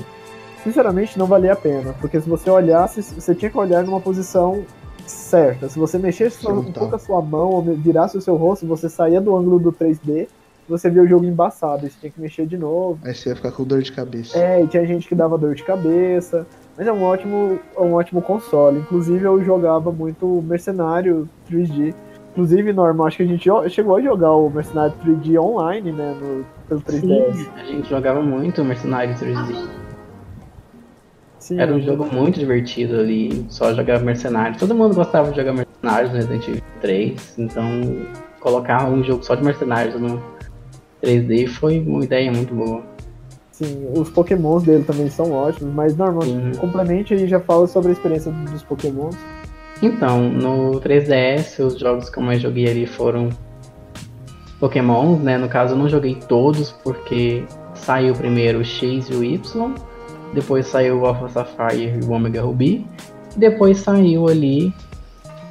sinceramente não valia a pena, porque se você olhasse, você tinha que olhar numa posição certa. Se você mexesse um Frontal. pouco a sua mão ou virasse o seu rosto, você saía do ângulo do 3D, você via o jogo embaçado, e você tinha que mexer de novo. Aí você ia ficar com dor de cabeça. É, e tinha gente que dava dor de cabeça. Mas é um ótimo, é um ótimo console. Inclusive eu jogava muito Mercenário 3D. Inclusive, Norma, acho que a gente chegou a jogar o Mercenário 3D online, né? No, pelo 3DS. Sim, a gente jogava muito Mercenário 3D. Sim, Era um jogo muito divertido ali, só jogar Mercenários. Todo mundo gostava de jogar Mercenários no Resident Evil 3, então colocar um jogo só de Mercenários no 3D foi uma ideia muito boa. Sim, os pokémons dele também são ótimos, mas Norma, Sim. complemente aí já fala sobre a experiência dos pokémons. Então, no 3DS, os jogos que eu mais joguei ali foram Pokémon, né? No caso, eu não joguei todos, porque saiu primeiro o X e o Y, depois saiu o Alpha Sapphire e o Omega Ruby, e depois saiu ali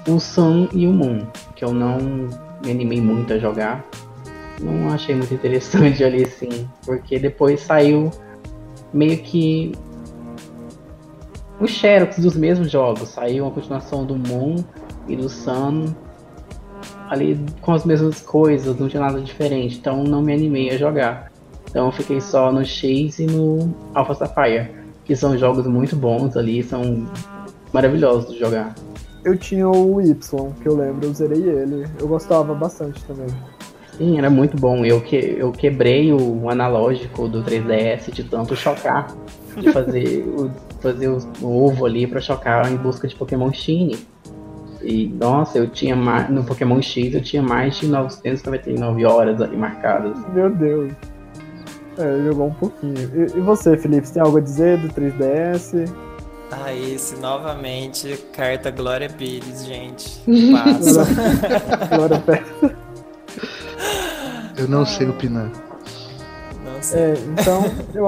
o Sun e o Moon, que eu não me animei muito a jogar. Não achei muito interessante ali assim, porque depois saiu meio que o xerox dos mesmos jogos. Saiu uma continuação do Moon e do Sun ali com as mesmas coisas, não tinha nada diferente, então não me animei a jogar. Então fiquei só no X e no Alpha Sapphire, que são jogos muito bons ali, são maravilhosos de jogar. Eu tinha o Y, que eu lembro, eu zerei ele. Eu gostava bastante também. Sim, era muito bom. Eu, que, eu quebrei o analógico do 3DS de tanto chocar, de fazer o, fazer o, o ovo ali para chocar em busca de Pokémon Shine. E, nossa, eu tinha mais, no Pokémon X eu tinha mais de 999 horas ali marcadas. Meu Deus. É, jogou um pouquinho. E, e você, Felipe, você tem algo a dizer do 3DS? Ah, esse novamente, carta Glória Pires, gente. Passa. Glória Pires. Eu não sei opinar. Não sei. É, então, eu,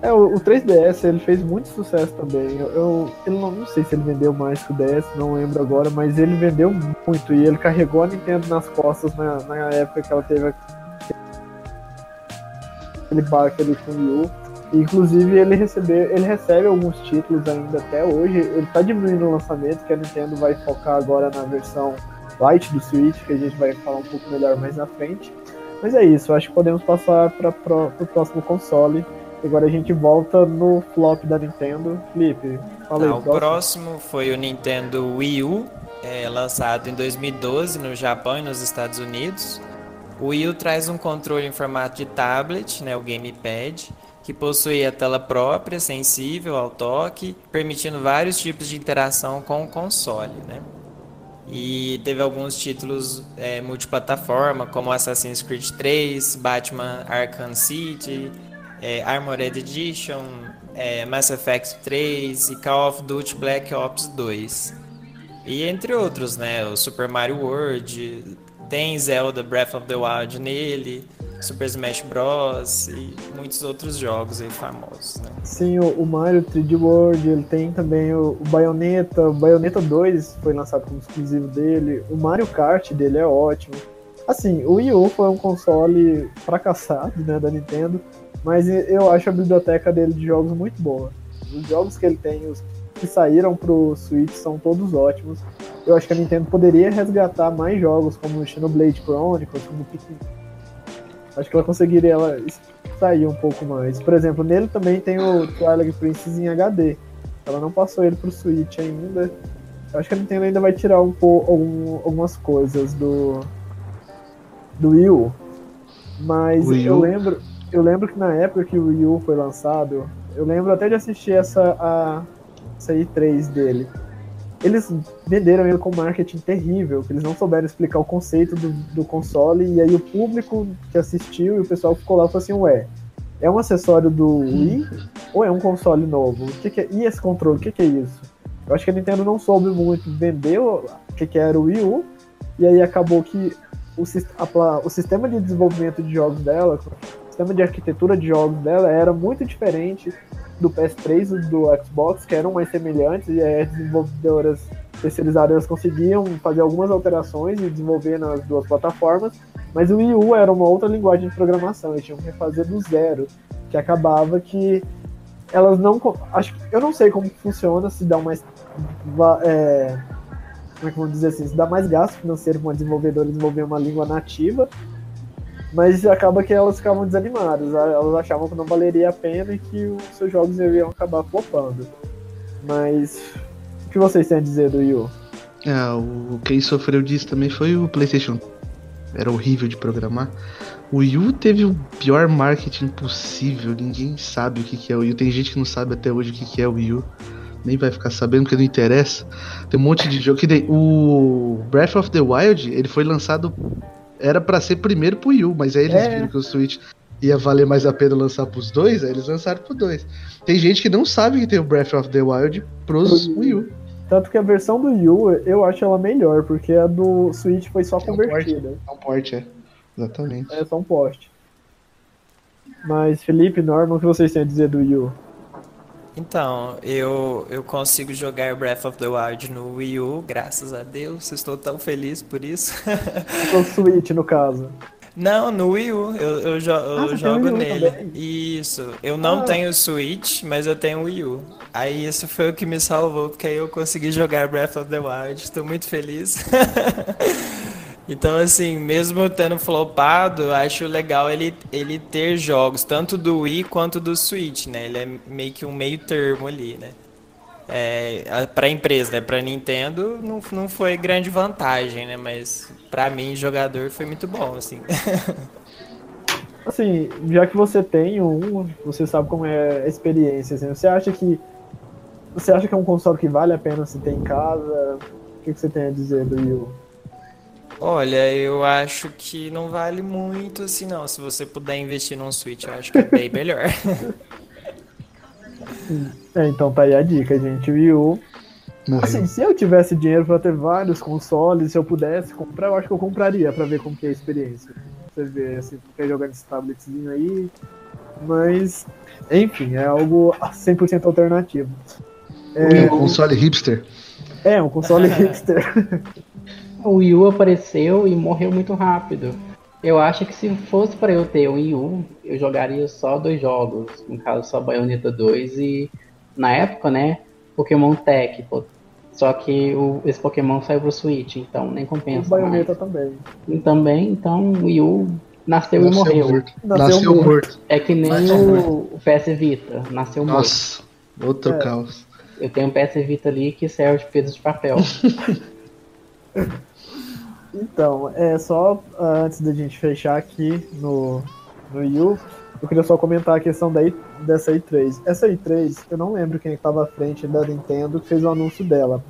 é, o, o 3DS ele fez muito sucesso também. Eu, eu, eu não, não, sei se ele vendeu mais que o DS, não lembro agora, mas ele vendeu muito e ele carregou a Nintendo nas costas na, na época que ela teve aquele barco ali com o Wii U. Inclusive ele recebeu, ele recebe alguns títulos ainda até hoje. Ele está diminuindo o lançamento, que a Nintendo vai focar agora na versão Lite do Switch, que a gente vai falar um pouco melhor mais na frente. Mas é isso, acho que podemos passar para o próximo console. Agora a gente volta no flop da Nintendo. Felipe, fala aí. Ah, o próximo foi o Nintendo Wii U, é, lançado em 2012 no Japão e nos Estados Unidos. O Wii U traz um controle em formato de tablet, né, o gamepad, que possui a tela própria, sensível ao toque, permitindo vários tipos de interação com o console. Né? E teve alguns títulos é, multiplataforma, como Assassin's Creed 3, Batman Arkham City, é, Armored Edition, é, Mass Effect 3 e Call of Duty Black Ops 2. E entre outros, né? O Super Mario World, tem Zelda Breath of the Wild nele, Super Smash Bros. e muitos outros jogos aí famosos. Né? Sim, o, o, Mario 3D World, ele tem também o, o Bayonetta, o Bayonetta 2 foi lançado como exclusivo dele, o Mario Kart dele é ótimo. Assim, o Wii U foi um console fracassado, né, da Nintendo, mas eu acho a biblioteca dele de jogos muito boa. Os jogos que ele tem, os que saíram pro Switch são todos ótimos. Eu acho que a Nintendo poderia resgatar mais jogos, como o Xenoblade Chronicles, como Pikmin. Acho que ela conseguiria ela sair um pouco mais. Por exemplo, nele também tem o Twilight Princess em HD. Ela não passou ele pro Switch ainda. Eu acho que a Nintendo ainda vai tirar um pouco algum, algumas coisas do do Wii U. Mas Wii U? eu lembro, eu lembro que na época que o Wii U foi lançado, eu lembro até de assistir essa, a, essa E3 dele. Eles venderam ele com marketing terrível, que eles não souberam explicar o conceito do, do console, e aí o público que assistiu e o pessoal ficou lá e falou assim, ué, é um acessório do Wii ou é um console novo? O que, que é, e esse controle, o que, que é isso? Eu acho que a Nintendo não soube muito vender o que, que era o Wii U, e aí acabou que o, a, o sistema de desenvolvimento de jogos dela sistema de arquitetura de jogos dela era muito diferente do PS3 e do Xbox, que eram mais semelhantes, e as desenvolvedoras especializadas conseguiam fazer algumas alterações e desenvolver nas duas plataformas, mas o Wii U era uma outra linguagem de programação, eles tinham que refazer do zero, que acabava que elas não. Acho eu não sei como funciona, se dá mais. É, como é que vamos dizer assim? Se dá mais gasto financeiro para uma desenvolvedora desenvolver uma língua nativa mas acaba que elas ficavam desanimadas, elas achavam que não valeria a pena e que os seus jogos iriam acabar flopando. Mas o que vocês têm a dizer do Yu? Ah, o quem sofreu disso também foi o PlayStation. Era horrível de programar. O Yu teve o pior marketing possível. Ninguém sabe o que, que é o Yu. Tem gente que não sabe até hoje o que, que é o Yu. Nem vai ficar sabendo porque não interessa. Tem um monte de jogo que tem. O Breath of the Wild ele foi lançado era para ser primeiro pro Wii U, mas aí eles é. viram que o Switch ia valer mais a pena lançar pros dois, aí eles lançaram pro dois. Tem gente que não sabe que tem o Breath of the Wild pros Pro... Wii U. Tanto que a versão do Wii U, eu acho ela melhor, porque a do Switch foi só é convertida. É um porte, é. Exatamente. É só um poste. Mas, Felipe, Norman, o que vocês têm a dizer do Wii U? Então, eu, eu consigo jogar Breath of the Wild no Wii U, graças a Deus. Estou tão feliz por isso. No Switch, no caso. Não, no Wii U, eu, eu, jo eu ah, jogo nele. Também. Isso. Eu não ah. tenho Switch, mas eu tenho Wii U. Aí isso foi o que me salvou, porque aí eu consegui jogar Breath of the Wild. Estou muito feliz. Então, assim, mesmo tendo flopado, acho legal ele, ele ter jogos, tanto do Wii quanto do Switch, né? Ele é meio que um meio termo ali, né? É, para a empresa, né? Para Nintendo não, não foi grande vantagem, né? Mas para mim, jogador, foi muito bom, assim. assim, já que você tem um, você sabe como é a experiência, assim, você acha que você acha que é um console que vale a pena se ter em casa? O que, que você tem a dizer do Wii? Olha, eu acho que não vale muito assim não. Se você puder investir num Switch, eu acho que é bem melhor. é, então tá aí a dica, gente. Wii U. Assim, se eu tivesse dinheiro para ter vários consoles, se eu pudesse comprar, eu acho que eu compraria para ver como que é a experiência. Você vê, assim, quer jogar nesse tabletzinho aí. Mas, enfim, é algo 100% alternativo. É, um console hipster. É, um console hipster. O Wii U apareceu e morreu muito rápido. Eu acho que se fosse para eu ter o Wii U, eu jogaria só dois jogos, no caso só Bayonetta 2 e na época, né, Pokémon Tech. Só que o, esse Pokémon saiu pro Switch, então nem compensa. O Bayonetta mais. também. E também, então o Wii U nasceu, nasceu e morreu. Morto. Nasceu, nasceu morto. morto. É que nem o, o PS Vita, nasceu Nossa, morto. Nossa, outro é. caos. Eu tenho um PS Vita ali que serve de peso de papel. Então, é só uh, antes da gente fechar aqui no, no Yu, eu queria só comentar a questão da, dessa i3. Essa i3, eu não lembro quem estava à frente da Nintendo que fez o anúncio dela.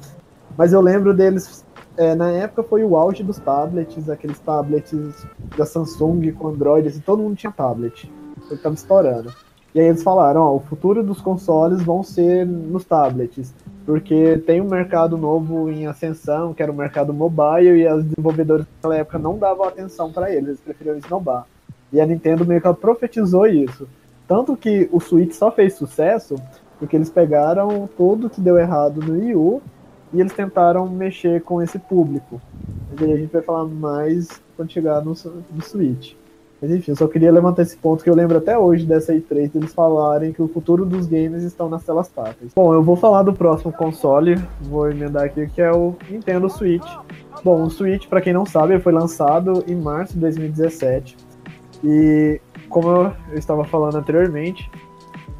Mas eu lembro deles. É, na época foi o auge dos tablets, aqueles tablets da Samsung com Android, assim, todo mundo tinha tablet. Ele estava estourando. E aí eles falaram, ó, o futuro dos consoles vão ser nos tablets porque tem um mercado novo em ascensão, que era o mercado mobile, e os desenvolvedores naquela época não davam atenção para eles, eles preferiam esnobar. E a Nintendo meio que profetizou isso. Tanto que o Switch só fez sucesso porque eles pegaram tudo que deu errado no Wii U e eles tentaram mexer com esse público. E a gente vai falar mais quando chegar no, no Switch. Mas enfim, eu só queria levantar esse ponto que eu lembro até hoje dessa E3 eles falarem que o futuro dos games estão nas telas táteis. Bom, eu vou falar do próximo console, vou emendar aqui, que é o Nintendo Switch. Bom, o Switch, para quem não sabe, foi lançado em março de 2017. E como eu estava falando anteriormente,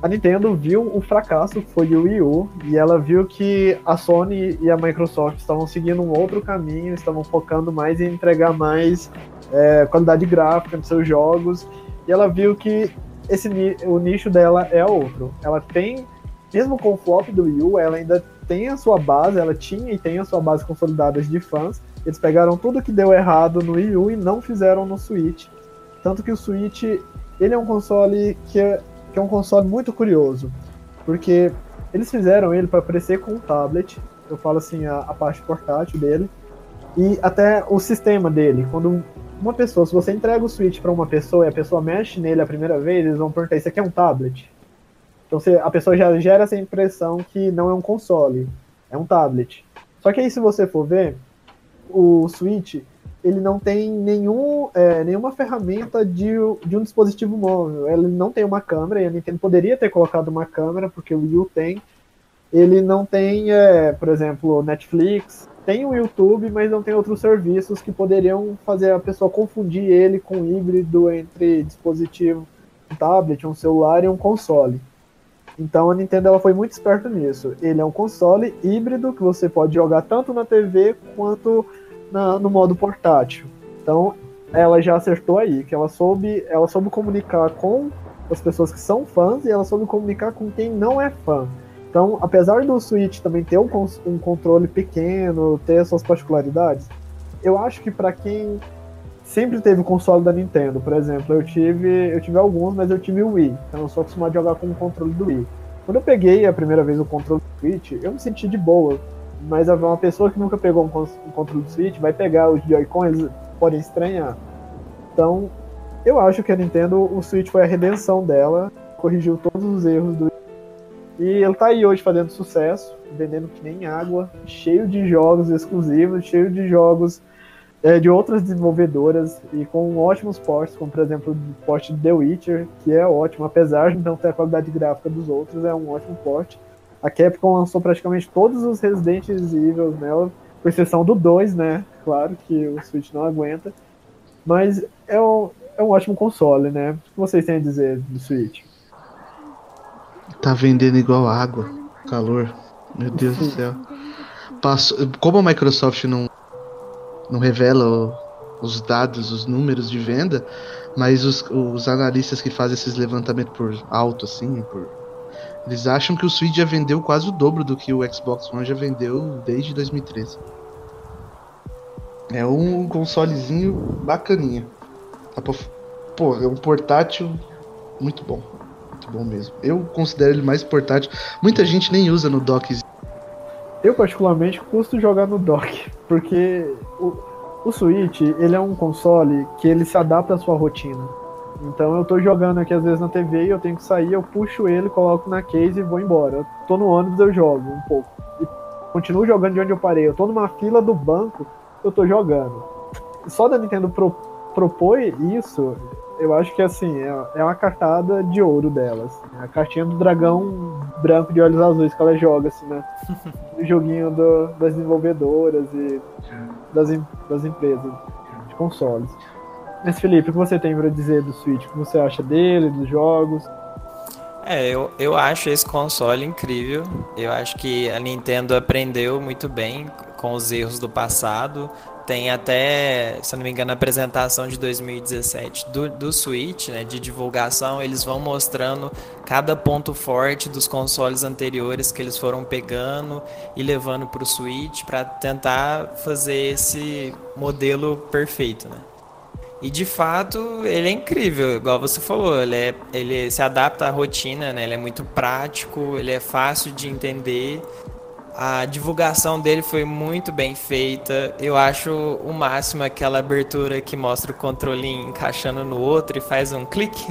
a Nintendo viu o fracasso que foi o Wii U e ela viu que a Sony e a Microsoft estavam seguindo um outro caminho, estavam focando mais em entregar mais é, qualidade gráfica nos seus jogos, e ela viu que esse o nicho dela é outro. Ela tem, mesmo com o flop do Wii U, ela ainda tem a sua base, ela tinha e tem a sua base consolidada de fãs. Eles pegaram tudo que deu errado no Wii U e não fizeram no Switch. Tanto que o Switch, ele é um console que é, que é um console muito curioso, porque eles fizeram ele para parecer com um tablet. Eu falo assim, a, a parte portátil dele, e até o sistema dele. Quando uma pessoa, se você entrega o Switch para uma pessoa e a pessoa mexe nele a primeira vez, eles vão perguntar: Isso aqui é um tablet? Então você, a pessoa já gera essa impressão que não é um console, é um tablet. Só que aí, se você for ver, o Switch ele não tem nenhum, é, nenhuma ferramenta de, de um dispositivo móvel. Ele não tem uma câmera, e a Nintendo poderia ter colocado uma câmera, porque o Wii U tem. Ele não tem, é, por exemplo, Netflix, tem o YouTube, mas não tem outros serviços que poderiam fazer a pessoa confundir ele com um híbrido entre dispositivo, um tablet, um celular e um console. Então a Nintendo ela foi muito esperta nisso. Ele é um console híbrido que você pode jogar tanto na TV quanto na, no modo portátil. Então ela já acertou aí, que ela soube, ela soube comunicar com as pessoas que são fãs e ela soube comunicar com quem não é fã. Então, apesar do Switch também ter um, um controle pequeno, ter suas particularidades, eu acho que para quem sempre teve o console da Nintendo, por exemplo, eu tive, eu tive alguns, mas eu tive o Wii, então eu sou acostumado a jogar com o controle do Wii. Quando eu peguei a primeira vez o controle do Switch, eu me senti de boa, mas uma pessoa que nunca pegou um, controle do Switch vai pegar os Joy-Con, eles podem estranhar. Então, eu acho que a Nintendo, o Switch foi a redenção dela, corrigiu todos os erros do E ele tá aí hoje fazendo sucesso, vendendo que nem água, cheio de jogos exclusivos, cheio de jogos é, de outras desenvolvedoras e com ótimos ports, como por exemplo o port de The Witcher, que é ótimo, apesar de não ter a qualidade gráfica dos outros, é um ótimo port. A Capcom lançou praticamente todos os Resident Evil nela, com exceção do 2, né? Claro que o Switch não aguenta. Mas é um, é um ótimo console, né? O que vocês têm a dizer do Switch? Tá vendendo igual água, calor. Meu Deus do céu. Passou, como a Microsoft não não revela os dados, os números de venda, mas os, os analistas que fazem esses levantamentos por alto, assim, por, eles acham que o Switch já vendeu quase o dobro do que o Xbox One já vendeu desde 2013. É um consolezinho bacaninha. Pô, é um portátil muito bom. Muito bom mesmo. Eu considero ele mais portátil. Muita gente nem usa no dock eu particularmente custo jogar no dock, porque o, o Switch, ele é um console que ele se adapta à sua rotina. Então eu tô jogando aqui às vezes na TV e eu tenho que sair, eu puxo ele, coloco na case e vou embora. Eu tô no ônibus, eu jogo um pouco. E continuo jogando de onde eu parei. Eu tô numa fila do banco, eu tô jogando. Só da Nintendo pro, propor isso, eu acho que assim, é, é uma cartada de ouro delas. Assim, a cartinha do dragão branco de olhos azuis que ela joga, assim, né? no joguinho do, das desenvolvedoras e das, das empresas de consoles. Mas Felipe, o que você tem para dizer do Switch? O que você acha dele, dos jogos? É, eu, eu acho esse console incrível. Eu acho que a Nintendo aprendeu muito bem com os erros do passado. Tem até, se não me engano, a apresentação de 2017 do, do Switch, né, de divulgação, eles vão mostrando cada ponto forte dos consoles anteriores que eles foram pegando e levando para o Switch para tentar fazer esse modelo perfeito, né? E de fato, ele é incrível, igual você falou, ele, é, ele se adapta à rotina, né? Ele é muito prático, ele é fácil de entender a divulgação dele foi muito bem feita. Eu acho o máximo aquela abertura que mostra o controlinho encaixando no outro e faz um clique.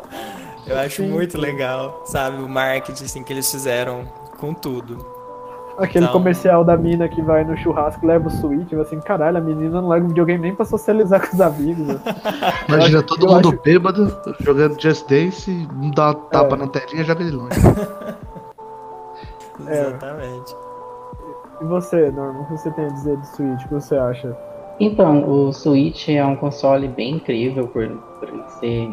Eu acho muito legal, sabe? O marketing assim, que eles fizeram com tudo. Aquele então... comercial da mina que vai no churrasco leva o Switch, assim, caralho, a menina não leva o videogame nem pra socializar com os amigos. Né? Imagina todo mundo acho... bêbado, jogando Just Dance, um dá uma tapa é. na telinha e joga ele longe. É. Exatamente. E você, Norman, o que você tem a dizer do Switch? O que você acha? Então, o Switch é um console bem incrível por, por ser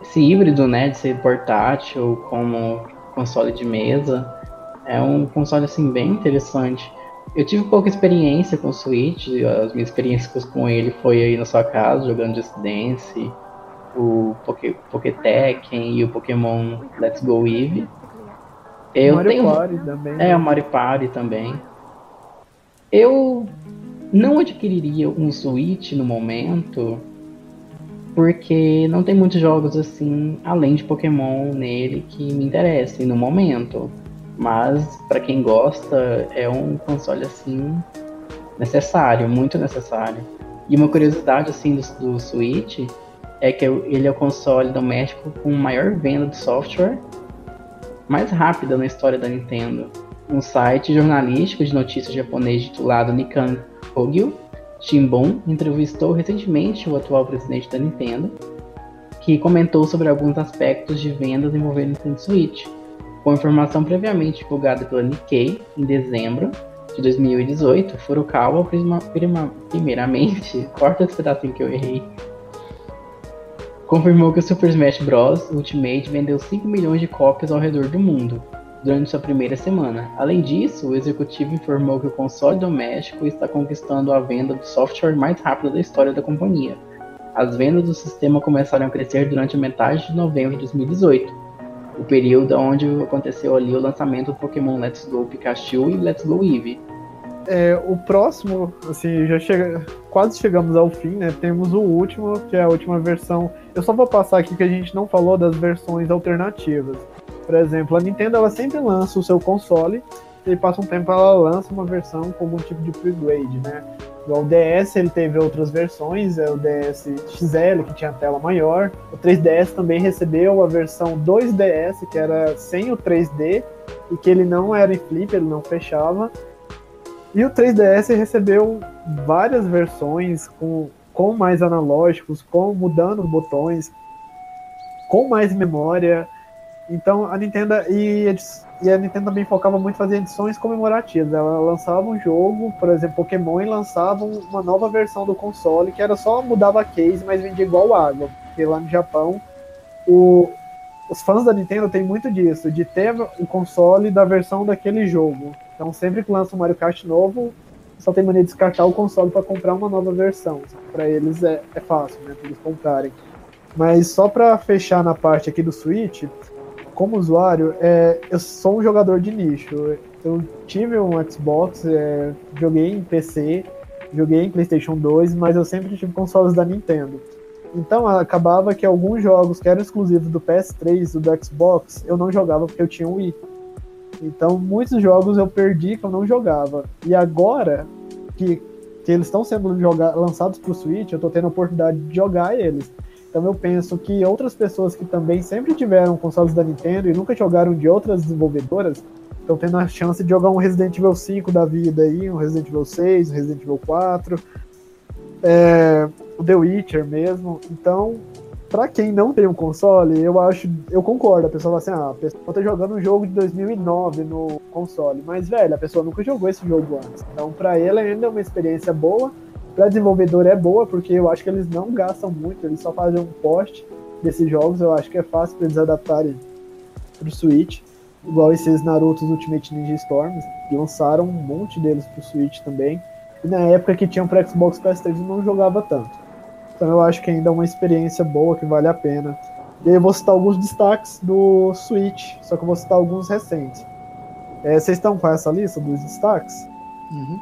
esse híbrido, né, de ser portátil como console de mesa. É um console assim bem interessante. Eu tive pouca experiência com o Switch, as minhas experiências com ele foi aí na sua casa, jogando Just Dance, o Poké, Tekken e o Pokémon Let's Go Eevee. Eu Mario tenho... Party também. É, né? o Mario Party também. Eu não adquiriria um Switch no momento, porque não tem muitos jogos assim, além de Pokémon nele, que me interessem no momento. Mas para quem gosta, é um console assim necessário, muito necessário. E uma curiosidade assim do, do Switch é que ele é o console doméstico com maior venda de software mais rápida na história da Nintendo. Um site jornalístico de notícias japonês titulado Nikan Kogyo Shimbun entrevistou recentemente o atual presidente da Nintendo, que comentou sobre alguns aspectos de vendas envolvendo o Nintendo Switch. Com informação previamente divulgada pela Nikkei em dezembro de 2018, Furukawa primeiramente, corta esse pedacinho que eu errei, confirmou que o Super Smash Bros. Ultimate vendeu 5 milhões de cópias ao redor do mundo durante sua primeira semana. Além disso, o executivo informou que o console doméstico está conquistando a venda do software mais rápido da história da companhia. As vendas do sistema começaram a crescer durante a metade de novembro de 2018, o período onde aconteceu ali o lançamento do Pokémon Let's Go Pikachu e Let's Go Eevee, é, o próximo, assim, já chega, quase chegamos ao fim, né? Temos o último, que é a última versão. Eu só vou passar aqui que a gente não falou das versões alternativas. Por exemplo, a Nintendo ela sempre lança o seu console e passa um tempo ela lança uma versão como um tipo de pre-grade, né? O DS ele teve outras versões, é o DS XL que tinha tela maior. O 3DS também recebeu a versão 2DS que era sem o 3D e que ele não era em flip, ele não fechava. E o 3DS recebeu várias versões com, com mais analógicos, com mudando botões, com mais memória. Então a Nintendo e, e, a Nintendo também focava muito em fazer edições comemorativas. Ela lançava um jogo, por exemplo, Pokémon, e lançava uma nova versão do console que era só mudava a case, mas vendia igual água. Porque lá no Japão o, os fãs da Nintendo têm muito disso, de ter o console da versão daquele jogo. Então sempre que lança um Mario Kart novo, só tem maneira de descartar o console para comprar uma nova versão. Para eles é, é fácil, né? Pra eles comprarem. Mas só para fechar na parte aqui do Switch, como usuário, é, eu sou um jogador de nicho. Eu tive um Xbox, é, joguei em PC, joguei em PlayStation 2, mas eu sempre tive consoles da Nintendo. Então acabava que alguns jogos que eram exclusivos do PS3 e do Xbox, eu não jogava porque eu tinha um Wii. Então muitos jogos eu perdi que eu não jogava. E agora que, que eles estão sendo joga lançados para o Switch, eu estou tendo a oportunidade de jogar eles. Então eu penso que outras pessoas que também sempre tiveram consoles da Nintendo e nunca jogaram de outras desenvolvedoras estão tendo a chance de jogar um Resident Evil 5 da vida aí, um Resident Evil 6, um Resident Evil 4, é, o The Witcher mesmo. Então, para quem não tem um console, eu acho, eu concordo. A pessoa fala assim, ah, a pessoa tá jogando um jogo de 2009 no console, mas velho, a pessoa nunca jogou esse jogo antes. Então, para ele ainda é uma experiência boa para desenvolvedor é boa, porque eu acho que eles não gastam muito, eles só fazem um post desses jogos, eu acho que é fácil para eles adaptarem pro Switch, igual esses Naruto Ultimate Ninja Storms, que lançaram um monte deles pro Switch também. E na época que tinham para Xbox PS3 eu não jogava tanto. Então eu acho que ainda é uma experiência boa que vale a pena. E aí eu vou citar alguns destaques do Switch, só que eu vou citar alguns recentes. É, vocês estão com essa lista dos destaques? Uhum.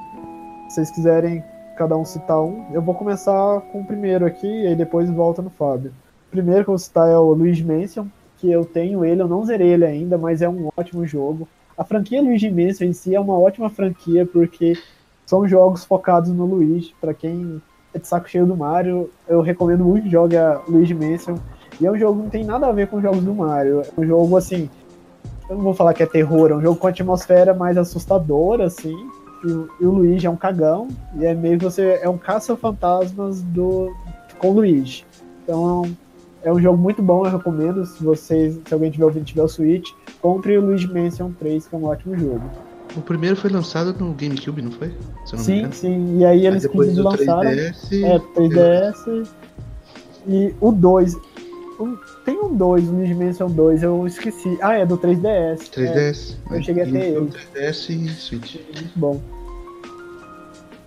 Se vocês quiserem cada um citar um. Eu vou começar com o primeiro aqui e aí depois volta no Fábio. O primeiro que eu vou citar é o Luigi Mansion, que eu tenho ele, eu não zerei ele ainda, mas é um ótimo jogo. A franquia Luigi Mansion em si é uma ótima franquia porque são jogos focados no Luigi. Para quem é de saco cheio do Mario, eu recomendo muito a Luigi Mansion. E é um jogo que não tem nada a ver com os jogos do Mario. É um jogo assim. Eu não vou falar que é terror, é um jogo com atmosfera mais assustadora, assim. E, e, o Luigi é um cagão, e é meio que você é um caça-fantasmas do com o Luigi. Então é um jogo muito bom, eu recomendo. Se vocês, se alguém tiver ouvindo tiver o Switch, compre o Luigi Mansion 3, que é um ótimo jogo. O primeiro foi lançado no GameCube, não foi? Não sim, sim. E aí eles aí lançaram. 3DS, é, 3DS. E o 2. Tem um 2, o Luigi Mansion 2, eu esqueci. Ah, é do 3DS. 3DS. É, eu cheguei a ter ele. 3DS e Switch. Muito bom.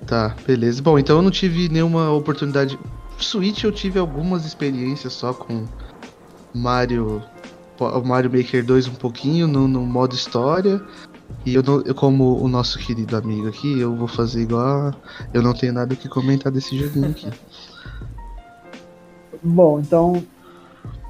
Tá, beleza. Bom, então eu não tive nenhuma oportunidade. Switch eu tive algumas experiências só com Mario. Mario Maker 2 um pouquinho no, no modo história. E eu, não, eu, como o nosso querido amigo aqui, eu vou fazer igual. Eu não tenho nada que comentar desse joguinho aqui. Bom, então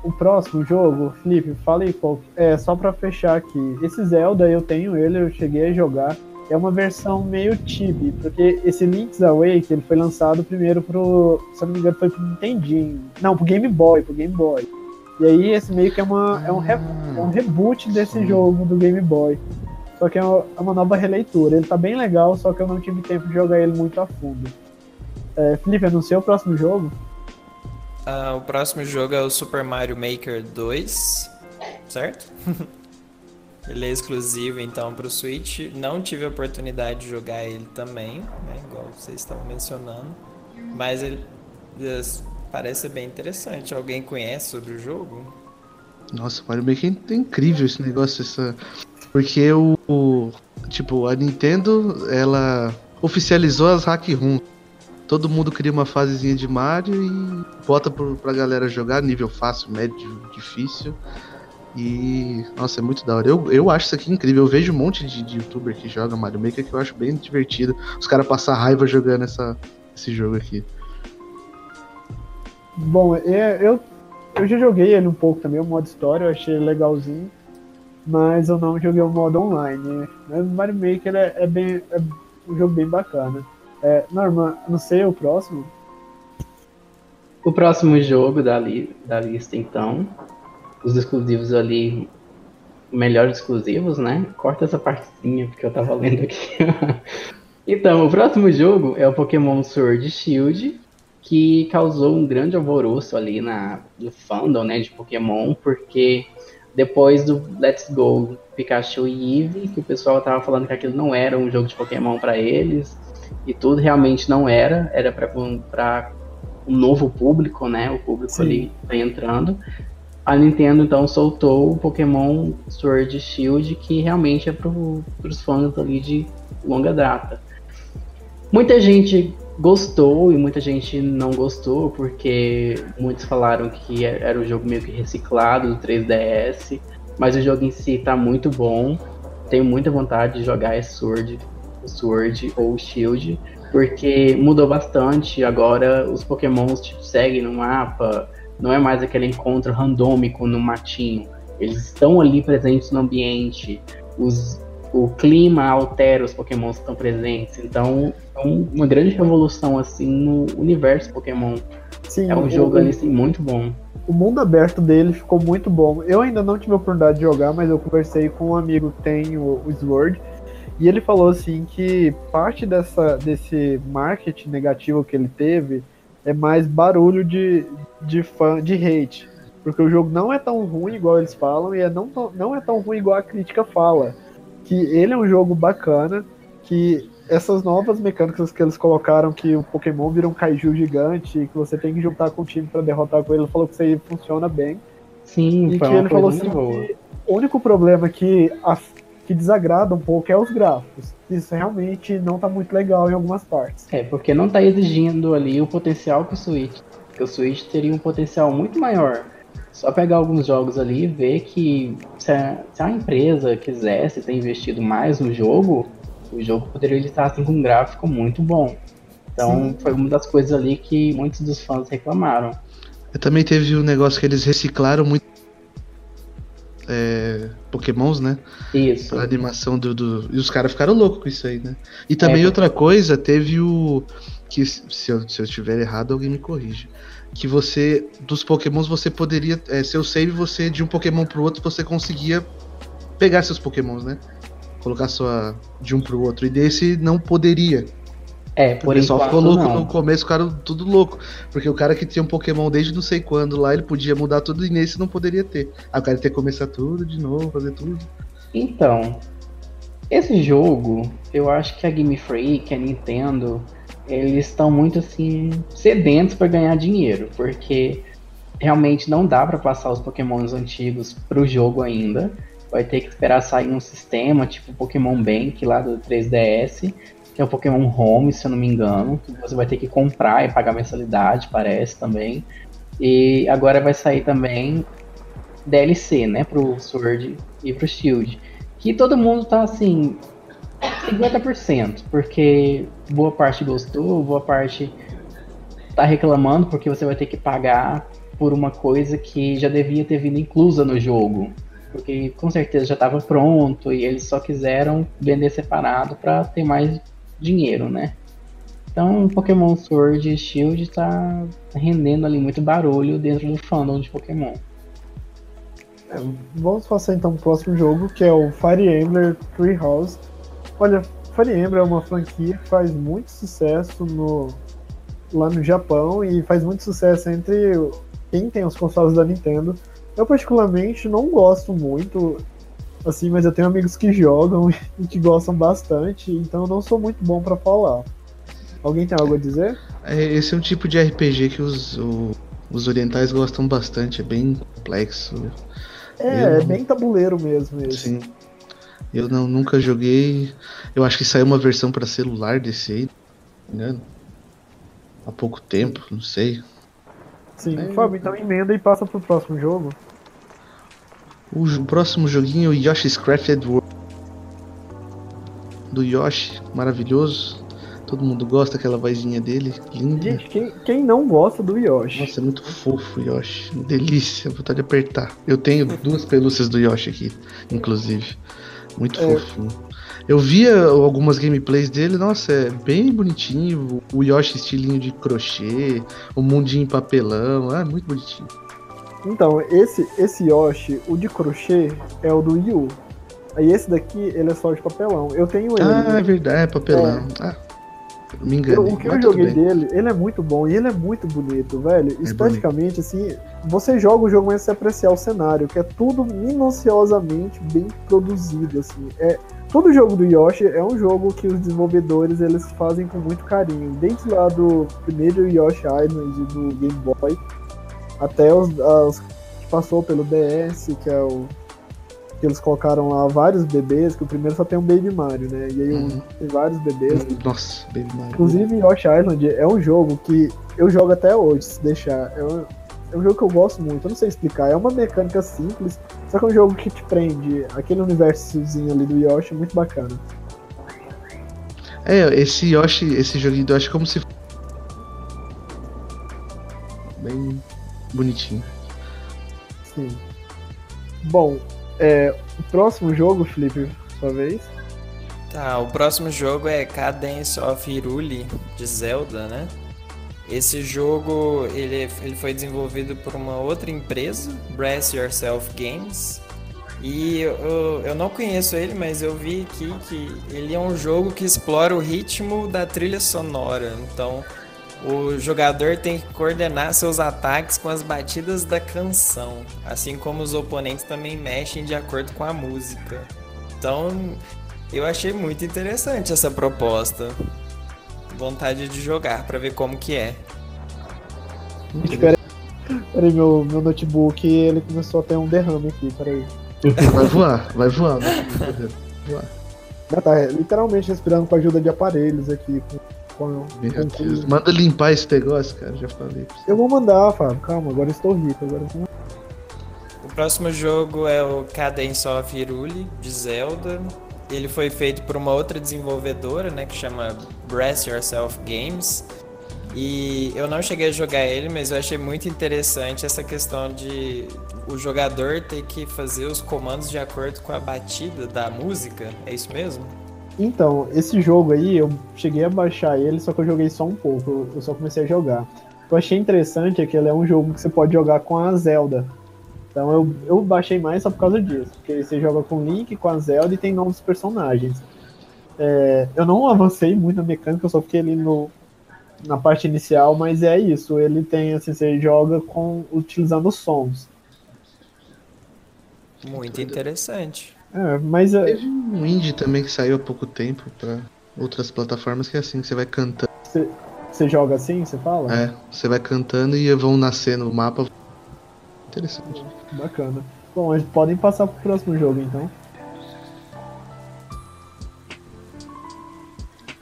o próximo jogo, Felipe, fala aí qual. É, só pra fechar aqui. Esse Zelda eu tenho ele, eu cheguei a jogar. É uma versão meio chibi, porque esse Link's Awake ele foi lançado primeiro pro. Se eu não me engano, foi pro Nintendinho. Não, pro Game Boy, pro Game Boy. E aí esse meio que é, uma, é, um, re, é um reboot desse jogo do Game Boy. Só que é uma, é uma, nova releitura. Ele tá bem legal, só que eu não tive tempo de jogar ele muito a fundo. É, Felipe, anunciou o próximo jogo? Uh, o próximo jogo é o Super Mario Maker 2, certo? ele é exclusivo então para o Switch. Não tive a oportunidade de jogar ele também, né, igual vocês estavam mencionando. Mas ele parece bem interessante. Alguém conhece sobre o jogo? Nossa, Mario Maker é incrível esse negócio, essa... porque o tipo a Nintendo ela oficializou as hack ROM todo mundo cria uma fasezinha de Mario e bota pro, pra galera jogar, nível fácil, médio, difícil. E, nossa, é muito da hora. Eu, eu acho isso aqui incrível. Eu vejo um monte de, de youtuber que joga Mario Maker que eu acho bem divertido. Os caras passar raiva jogando essa, esse jogo aqui. Bom, é, eu, eu já joguei ele um pouco também, o modo história, eu achei legalzinho. Mas eu não joguei o modo online. Mas Mario Maker é, é bem, é um jogo bem bacana. É, Norman, não sei o próximo. O próximo jogo da, li da lista, então. Os exclusivos ali. Melhores exclusivos, né? Corta essa partezinha porque eu tava lendo aqui. então, o próximo jogo é o Pokémon Sword Shield, que causou um grande alvoroço ali na, no fandom né, de Pokémon, porque depois do Let's Go Pikachu e Eevee, que o pessoal tava falando que aquilo não era um jogo de Pokémon para eles, e tudo realmente não era, era para um novo público, né? O público Sim. ali tá entrando. A Nintendo então soltou o Pokémon Sword Shield, que realmente é para os fãs ali de longa data. Muita gente gostou e muita gente não gostou, porque muitos falaram que era o um jogo meio que reciclado do 3DS, mas o jogo em si tá muito bom. Tenho muita vontade de jogar esse Sword, Sword ou Shield, porque mudou bastante. Agora os Pokémons tipo, seguem no mapa, não é mais aquele encontro randômico no matinho. Eles estão ali presentes no ambiente. Os, o clima altera os Pokémons que estão presentes. Então, é uma grande revolução assim no universo Pokémon. Sim, é um jogo o, ali assim, muito bom. O mundo aberto dele ficou muito bom. Eu ainda não tive a oportunidade de jogar, mas eu conversei com um amigo que tem o, o Sword e ele falou assim que parte dessa, desse marketing negativo que ele teve é mais barulho de, de fã, de hate. Porque o jogo não é tão ruim igual eles falam e é não, não é tão ruim igual a crítica fala. Que ele é um jogo bacana, que essas novas mecânicas que eles colocaram, que o Pokémon vira um kaiju gigante, que você tem que juntar com o time para derrotar com ele, ele falou que isso aí funciona bem. Sim, e que ele falou assim, o único problema é que a, que desagrada um pouco é os gráficos. Isso realmente não tá muito legal em algumas partes. É, porque não tá exigindo ali o potencial que o Switch. Porque o Switch teria um potencial muito maior. Só pegar alguns jogos ali e ver que se a, se a empresa quisesse ter investido mais no jogo, o jogo poderia estar assim, com um gráfico muito bom. Então Sim. foi uma das coisas ali que muitos dos fãs reclamaram. Eu também teve um negócio que eles reciclaram muito é, Pokémons, né? Isso. A animação do, do. E os caras ficaram loucos com isso aí, né? E também é, outra coisa, teve o. Que se eu, se eu estiver errado, alguém me corrige. Que você. Dos Pokémons você poderia. É, seu save, você, de um Pokémon pro outro, você conseguia pegar seus Pokémons, né? Colocar sua. de um pro outro. E desse não poderia. É, por o pessoal ficou louco não. no começo, ficaram tudo louco. Porque o cara que tinha um Pokémon desde não sei quando lá, ele podia mudar tudo e nesse não poderia ter. Aí o cara ia ter que começar tudo de novo, fazer tudo. Então, esse jogo, eu acho que a Game Freak, a Nintendo, eles estão muito assim, sedentos para ganhar dinheiro, porque realmente não dá para passar os Pokémons antigos pro jogo ainda. Vai ter que esperar sair um sistema tipo Pokémon Bank lá do 3DS que é o Pokémon Home, se eu não me engano, que você vai ter que comprar e pagar mensalidade, parece também. E agora vai sair também DLC, né, pro Sword e pro Shield. Que todo mundo tá assim, 50%, porque boa parte gostou, boa parte tá reclamando porque você vai ter que pagar por uma coisa que já devia ter vindo inclusa no jogo. Porque com certeza já estava pronto e eles só quiseram vender separado para ter mais dinheiro, né? Então, Pokémon Sword e Shield tá rendendo ali muito barulho dentro do fandom de Pokémon. É, vamos passar então pro próximo jogo, que é o Fire Emblem Three House. Olha, Fire Emblem é uma franquia que faz muito sucesso no, lá no Japão e faz muito sucesso entre quem tem os consoles da Nintendo. Eu particularmente não gosto muito, assim, mas eu tenho amigos que jogam e que gostam bastante, então eu não sou muito bom para falar. Alguém tem algo a dizer? É, esse é um tipo de RPG que os, o, os orientais gostam bastante, é bem complexo. É, eu... é bem tabuleiro mesmo esse. Sim. Eu não, nunca joguei. Eu acho que saiu uma versão para celular desse aí, né? Há pouco tempo, não sei. Sim, é... Fábio, então emenda e passa pro próximo jogo. O próximo joguinho é o Yoshi's Crafted World. Do Yoshi, maravilhoso. Todo mundo gosta daquela vozinha dele, linda. Gente, quem, quem não gosta do Yoshi? Nossa, é muito fofo o Yoshi. Delícia, vontade de apertar. Eu tenho duas pelúcias do Yoshi aqui, inclusive. Muito é. fofo. Eu via algumas gameplays dele, nossa, é bem bonitinho. O Yoshi estilinho de crochê, o mundinho em papelão, é muito bonitinho. Então, esse, esse Yoshi, o de crochê, é o do Wii U. Aí esse daqui, ele é só de papelão. Eu tenho ele. Ah, é verdade, é papelão. É. Ah, me enganei. O que eu joguei dele, ele é muito bom e ele é muito bonito, velho. É Esteticamente, assim, você joga o jogo, mas você apreciar o cenário, que é tudo minuciosamente bem produzido, assim. É, todo jogo do Yoshi é um jogo que os desenvolvedores eles fazem com muito carinho. Desde lá do primeiro Yoshi Island do Game Boy até os, que passou pelo DS, que é o que eles colocaram lá vários bebês, que o primeiro só tem um Baby Mario, né? E aí uhum. tem vários bebês. Nossa, Baby Mario. Inclusive, Yoshi Island é um jogo que eu jogo até hoje, se deixar. É um, é um jogo que eu gosto muito, eu não sei explicar. É uma mecânica simples, só que é um jogo que te prende. Aquele universozinho ali do Yoshi é muito bacana. É, esse Yoshi, esse joguinho do Yoshi é como se. Bem bonitinho. Sim. Bom, é, o próximo jogo, Felipe, sua vez. Tá, o próximo jogo é Cadence of Hyrule de Zelda, né? Esse jogo ele, ele foi desenvolvido por uma outra empresa, Brace Yourself Games. E eu, eu não conheço ele, mas eu vi aqui que ele é um jogo que explora o ritmo da trilha sonora. Então, o jogador tem que coordenar seus ataques com as batidas da canção, assim como os oponentes também mexem de acordo com a música. Então, eu achei muito interessante essa proposta. Vontade de jogar para ver como que é. Peraí, peraí meu, meu notebook ele começou a ter um derrame aqui, peraí. Vai voar, vai voar. Vai voar. Tá literalmente respirando com a ajuda de aparelhos aqui. Com com, com Manda limpar esse negócio, cara, já falei. Eu vou mandar, Fábio, calma, agora estou rico. Agora. O próximo jogo é o Cadence of Hyrule, de Zelda. Ele foi feito por uma outra desenvolvedora, né, que chama Brace Yourself Games. E eu não cheguei a jogar ele, mas eu achei muito interessante essa questão de o jogador ter que fazer os comandos de acordo com a batida da música. É isso mesmo? Então, esse jogo aí, eu cheguei a baixar ele, só que eu joguei só um pouco, eu só comecei a jogar. Eu achei interessante é que ele é um jogo que você pode jogar com a Zelda. Então eu, eu baixei mais só por causa disso, porque você joga com Link, com a Zelda e tem novos personagens. É, eu não avancei muito na mecânica, eu só fiquei ali no, na parte inicial, mas é isso, ele tem assim, você joga com utilizando sons. Muito interessante. É, mas. É- Teve um indie também que saiu há pouco tempo pra outras plataformas que é assim, que você vai cantando. Você joga assim, você fala? É, você vai cantando e vão nascer no mapa. Interessante. Bacana. Bom, eles podem passar pro próximo jogo então.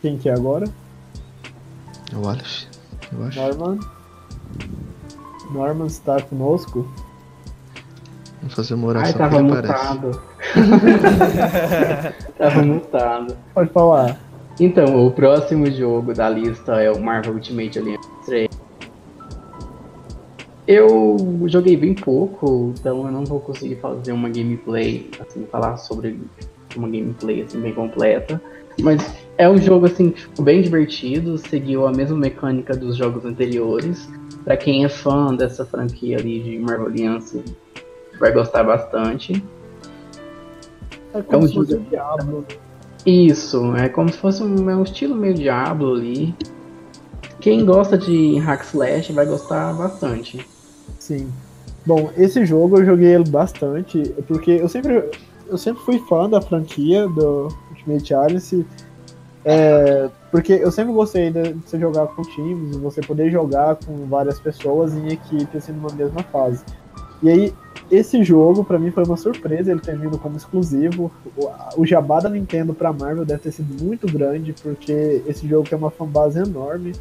Quem que é agora? É o Aleph, eu acho. Norman. Norman está conosco. Vamos fazer uma oração Ai, tava mutado. tava mutado. Pode falar. Então, o próximo jogo da lista é o Marvel Ultimate Alliance 3. Eu joguei bem pouco, então eu não vou conseguir fazer uma gameplay, assim, falar sobre uma gameplay assim, bem completa. Mas é um jogo assim, bem divertido, seguiu a mesma mecânica dos jogos anteriores. Para quem é fã dessa franquia ali de Marvel Alliance, vai gostar bastante. É como é um se fosse o Diablo. Isso, é como se fosse um, é um estilo meio Diablo ali. Quem gosta de hack slash vai gostar bastante. Sim. Bom, esse jogo eu joguei ele bastante, porque eu sempre, eu sempre fui fã da franquia do Ultimate Alliance. É, porque eu sempre gostei de você jogar com times, você poder jogar com várias pessoas em equipe, assim, numa mesma fase. E aí, esse jogo, para mim, foi uma surpresa, ele ter vindo como exclusivo. O, o jabá da Nintendo pra Marvel deve ter sido muito grande, porque esse jogo tem uma fanbase enorme.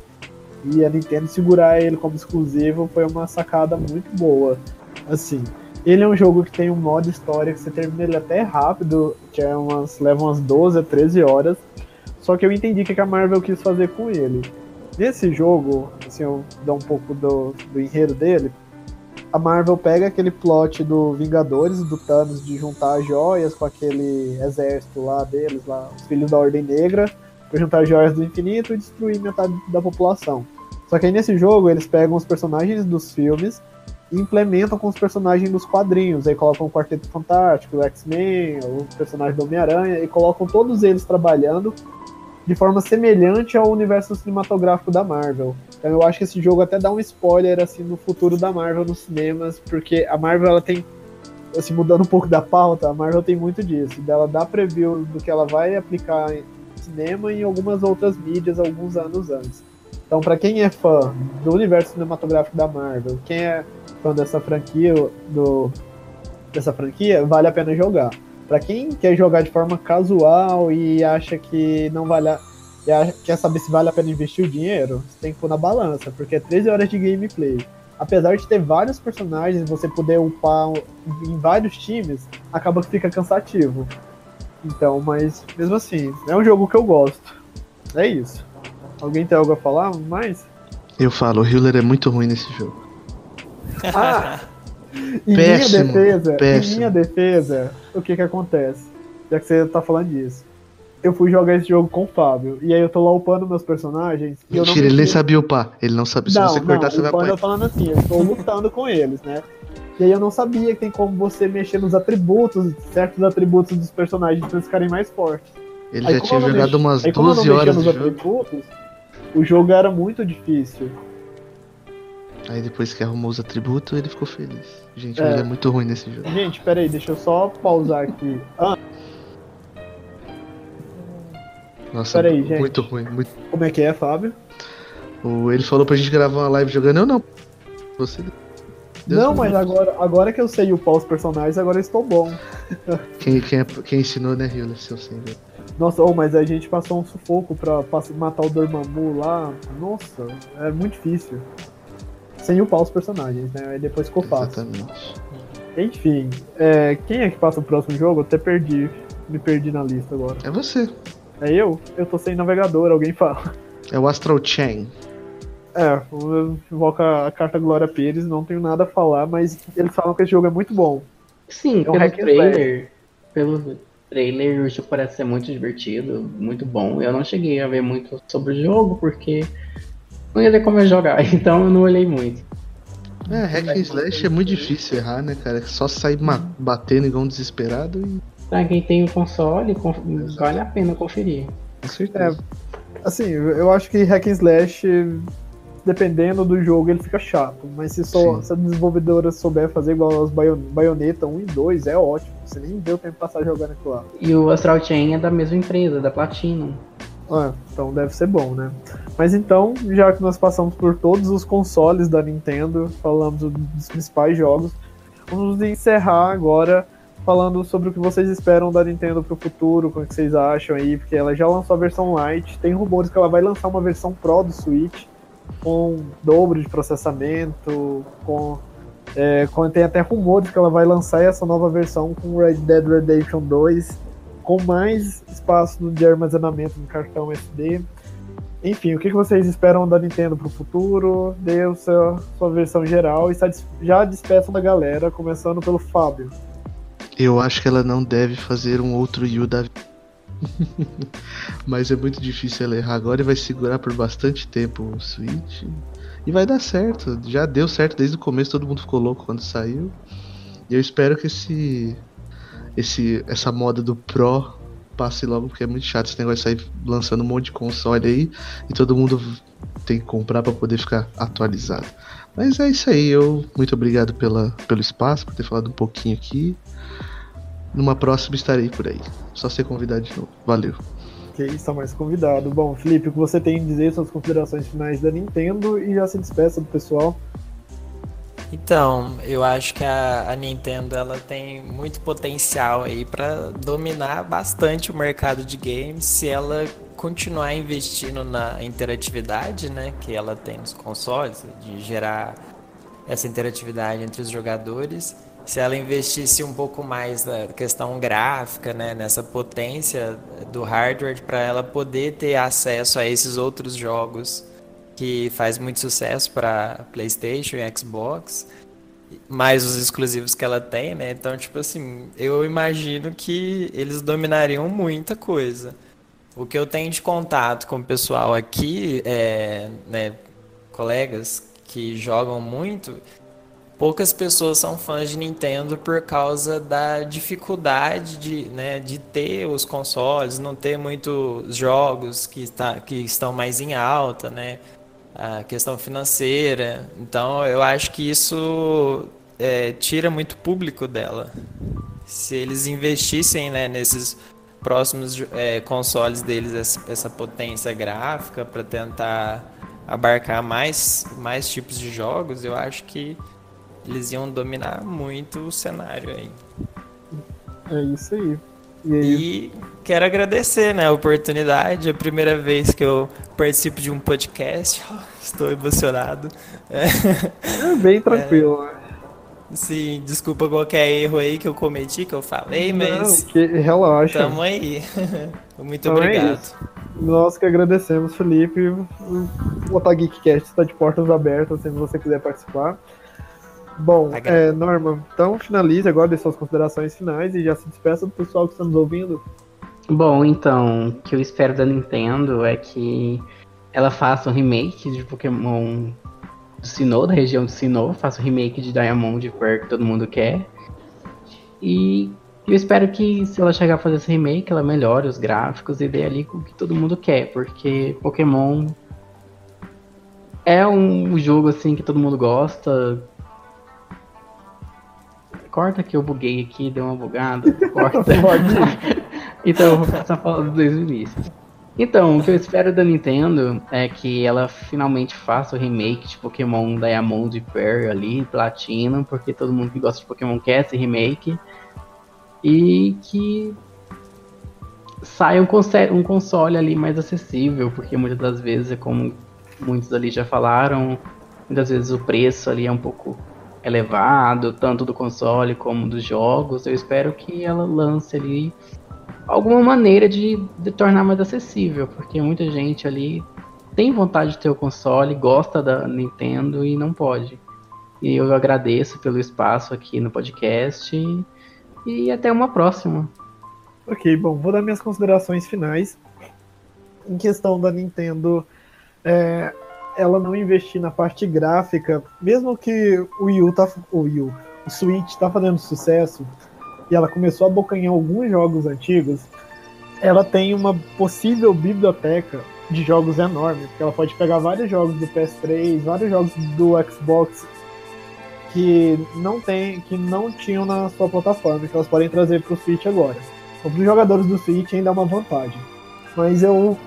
E a Nintendo segurar ele como exclusivo foi uma sacada muito boa. Assim, ele é um jogo que tem um modo história que você termina ele até rápido, que é umas, leva umas 12 a 13 horas. Só que eu entendi o que a Marvel quis fazer com ele. Nesse jogo, assim, eu dou um pouco do, do enredo dele, a Marvel pega aquele plot do Vingadores, do Thanos, de juntar joias com aquele exército lá deles, lá, os filhos da Ordem Negra, pra juntar joias do infinito e destruir metade da população. Só que aí nesse jogo eles pegam os personagens dos filmes e implementam com os personagens dos quadrinhos. Aí colocam o Quarteto Fantástico, o X-Men, o personagem do Homem-Aranha, e colocam todos eles trabalhando de forma semelhante ao universo cinematográfico da Marvel. Então eu acho que esse jogo até dá um spoiler assim no futuro da Marvel nos cinemas, porque a Marvel ela tem assim mudando um pouco da pauta, a Marvel tem muito disso, dela dá preview do que ela vai aplicar em cinema e em algumas outras mídias alguns anos antes. Então, para quem é fã do universo cinematográfico da Marvel, quem é fã dessa franquia, do, dessa franquia, vale a pena jogar. Para quem quer jogar de forma casual e acha que não vale a, quer saber se vale a pena investir o dinheiro, você tem que pôr na balança, porque é 13 horas de gameplay. Apesar de ter vários personagens, você poder upar em vários times, acaba que fica cansativo. Então, mas mesmo assim, é um jogo que eu gosto. É isso. Alguém tem algo a falar mais? Eu falo, o Hiller é muito ruim nesse jogo. Ah! Em péssimo, minha defesa, péssimo. em minha defesa, o que que acontece? Já que você tá falando disso. Eu fui jogar esse jogo com o Fábio. E aí eu tô lá upando meus personagens. Mentira, ele nem sabia upar. Ele não sabia. Se você cortar, não, você vai upar. Eu falando assim, eu tô lutando com eles, né? E aí eu não sabia que tem como você mexer nos atributos, certos atributos dos personagens pra eles ficarem mais fortes. Ele aí, já tinha jogado umas aí, 12 horas de jogo. Atributos, o jogo era muito difícil. Aí depois que arrumou os atributos, ele ficou feliz. Gente, é. ele é muito ruim nesse jogo. Gente, peraí, deixa eu só pausar aqui. Ah. Nossa, gente. muito ruim. Muito... Como é que é, Fábio? O, ele falou pra gente gravar uma live jogando, eu não. Você. Deus não, mas agora, agora que eu sei upar os personagens, agora eu estou bom. Quem, quem, quem ensinou, né, Rio, se eu sei, Nossa, oh, mas a gente passou um sufoco pra, pra matar o Dormammu lá. Nossa, é muito difícil sem upar os personagens, né? Aí depois ficou fácil. Exatamente. Enfim, é, quem é que passa o próximo jogo? Eu até perdi. Me perdi na lista agora. É você. É eu? Eu tô sem navegador, alguém fala. É o Astral Chain. É, invoca a carta Glória Pires, não tenho nada a falar, mas eles falam que esse jogo é muito bom. Sim, é um pelo trailer, pelo trailer o jogo parece ser muito divertido, muito bom. Eu não cheguei a ver muito sobre o jogo, porque não ia ter como eu jogar, então eu não olhei muito. É, hack and slash é muito difícil errar, né, cara? É só sair batendo igual um desesperado e. Pra quem tem o um console, vale a pena conferir. Com certeza. É, assim, eu acho que hack and slash, dependendo do jogo, ele fica chato. Mas se, só, se a desenvolvedora souber fazer igual as Bayonetta 1 e 2, é ótimo. Você nem vê o tempo passar jogando aquilo lá. E o Astral Chain é da mesma empresa, da Platinum. Ah, então deve ser bom, né? Mas então, já que nós passamos por todos os consoles da Nintendo, falamos dos principais jogos, vamos encerrar agora falando sobre o que vocês esperam da Nintendo para o futuro, o que vocês acham aí, porque ela já lançou a versão Lite, tem rumores que ela vai lançar uma versão Pro do Switch, com dobro de processamento, com, é, tem até rumores que ela vai lançar essa nova versão com Red Dead Redemption 2 com mais espaço de armazenamento no cartão SD. Enfim, o que vocês esperam da Nintendo para o futuro? Dê a sua, versão geral e já despeça da galera, começando pelo Fábio. Eu acho que ela não deve fazer um outro Yu da Mas é muito difícil ela errar agora e vai segurar por bastante tempo o Switch. E vai dar certo. Já deu certo desde o começo, todo mundo ficou louco quando saiu. E eu espero que esse esse, essa moda do Pro passe logo, porque é muito chato esse negócio de sair lançando um monte de console aí e todo mundo tem que comprar para poder ficar atualizado. Mas é isso aí, eu muito obrigado pela, pelo espaço, por ter falado um pouquinho aqui. Numa próxima estarei por aí. Só ser convidado de novo. Valeu. Ok, está mais convidado. Bom, Felipe, o que você tem a dizer suas considerações finais da Nintendo e já se despeça do pessoal. Então, eu acho que a, a, Nintendo ela tem muito potencial aí para dominar bastante o mercado de games se ela continuar investindo na interatividade, né, que ela tem nos consoles, de gerar essa interatividade entre os jogadores. Se ela investisse um pouco mais na questão gráfica, né, nessa potência do hardware para ela poder ter acesso a esses outros jogos que faz muito sucesso para PlayStation e Xbox. mais os exclusivos que ela tem, né? Então, tipo assim, eu imagino que eles dominariam muita coisa. O que eu tenho de contato com o pessoal aqui, é, né, colegas que jogam muito, poucas pessoas são fãs de Nintendo por causa da dificuldade de, né, de ter os consoles, não ter muitos jogos que, está, que estão mais em alta, né? A questão financeira. Então, eu acho que isso é, tira muito público dela. Se eles investissem né, nesses próximos é, consoles deles essa, essa potência gráfica para tentar abarcar mais, mais tipos de jogos, eu acho que eles iam dominar muito o cenário aí. É isso aí. E, aí? e quero agradecer né, a oportunidade, é a primeira vez que eu participo de um podcast. Estou emocionado. É bem tranquilo. É, Sim, desculpa qualquer erro aí que eu cometi, que eu falei, mas. Não, que, relaxa. Tamo aí. Muito então é obrigado. É Nós que agradecemos, Felipe. O Otageekcast está de portas abertas, se você quiser participar. Bom, é, Norma, então finalize agora de suas considerações finais e já se despeça do pessoal que está nos ouvindo. Bom, então, o que eu espero da Nintendo é que ela faça um remake de Pokémon do Sinnoh, da região do Sinnoh, faça o remake de Diamond Pearl que todo mundo quer. E eu espero que se ela chegar a fazer esse remake, ela melhore os gráficos e dê ali o que todo mundo quer, porque Pokémon é um jogo assim que todo mundo gosta. Corta que eu buguei aqui, deu uma bugada. Corta. então eu vou passar a falar dos dois inícios. Então, o que eu espero da Nintendo é que ela finalmente faça o remake de Pokémon Diamond e Pearl ali, Platinum, porque todo mundo que gosta de Pokémon quer esse remake. E que saia um console, um console ali mais acessível, porque muitas das vezes, como muitos ali já falaram, muitas vezes o preço ali é um pouco elevado, tanto do console como dos jogos. Eu espero que ela lance ali alguma maneira de, de tornar mais acessível, porque muita gente ali tem vontade de ter o console, gosta da Nintendo e não pode. E eu agradeço pelo espaço aqui no podcast e, até uma próxima. Ok, bom, vou dar minhas considerações finais. Em questão da Nintendo, é, ela não investir na parte gráfica, mesmo que o Wii U tá, o, Wii U, o Switch tá fazendo sucesso, e ela começou a bocanhar alguns jogos antigos, ela tem uma possível biblioteca de jogos enorme, porque ela pode pegar vários jogos do PS3, vários jogos do Xbox que não tem, que não tinham na sua plataforma, que elas podem trazer para o Switch agora. Então, para os jogadores do Switch ainda é uma vantagem. Mas eu,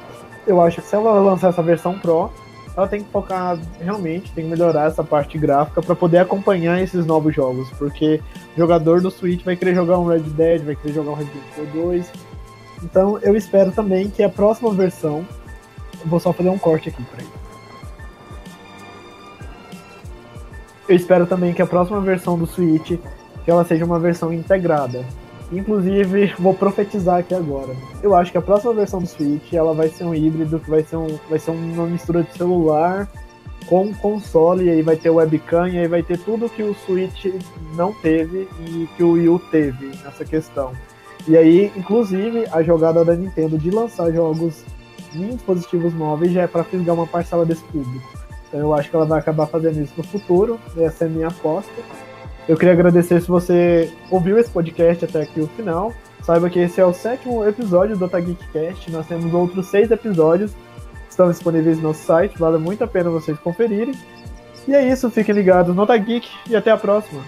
eu acho que se ela lançar essa versão Pro, ela tem que focar realmente, tem que melhorar essa parte gráfica para poder acompanhar esses novos jogos, porque jogador do Switch vai querer jogar um Red Dead, vai querer jogar um Resident Evil 2. Então eu espero também que a próxima versão, vou só fazer um corte aqui para ele. Eu espero também que a próxima versão do Switch que ela seja uma versão integrada, Inclusive, vou profetizar aqui agora. Eu acho que a próxima versão do Switch ela vai ser um híbrido, que vai ser, um, vai ser uma mistura de celular com console, e aí vai ter webcam, e aí vai ter tudo que o Switch não teve e que o Wii U teve nessa questão. E aí, inclusive, a jogada da Nintendo de lançar jogos em dispositivos móveis já é para fisgar uma parcela desse público. Então eu acho que ela vai acabar fazendo isso no futuro, essa é a minha aposta. Eu queria agradecer se você ouviu esse podcast até aqui o final. Saiba que esse é o sétimo episódio do Otageekcast. Nós temos outros seis episódios estão disponíveis no nosso site. Vale muito a pena vocês conferirem. E é isso, fiquem ligados no Otageek e até a próxima.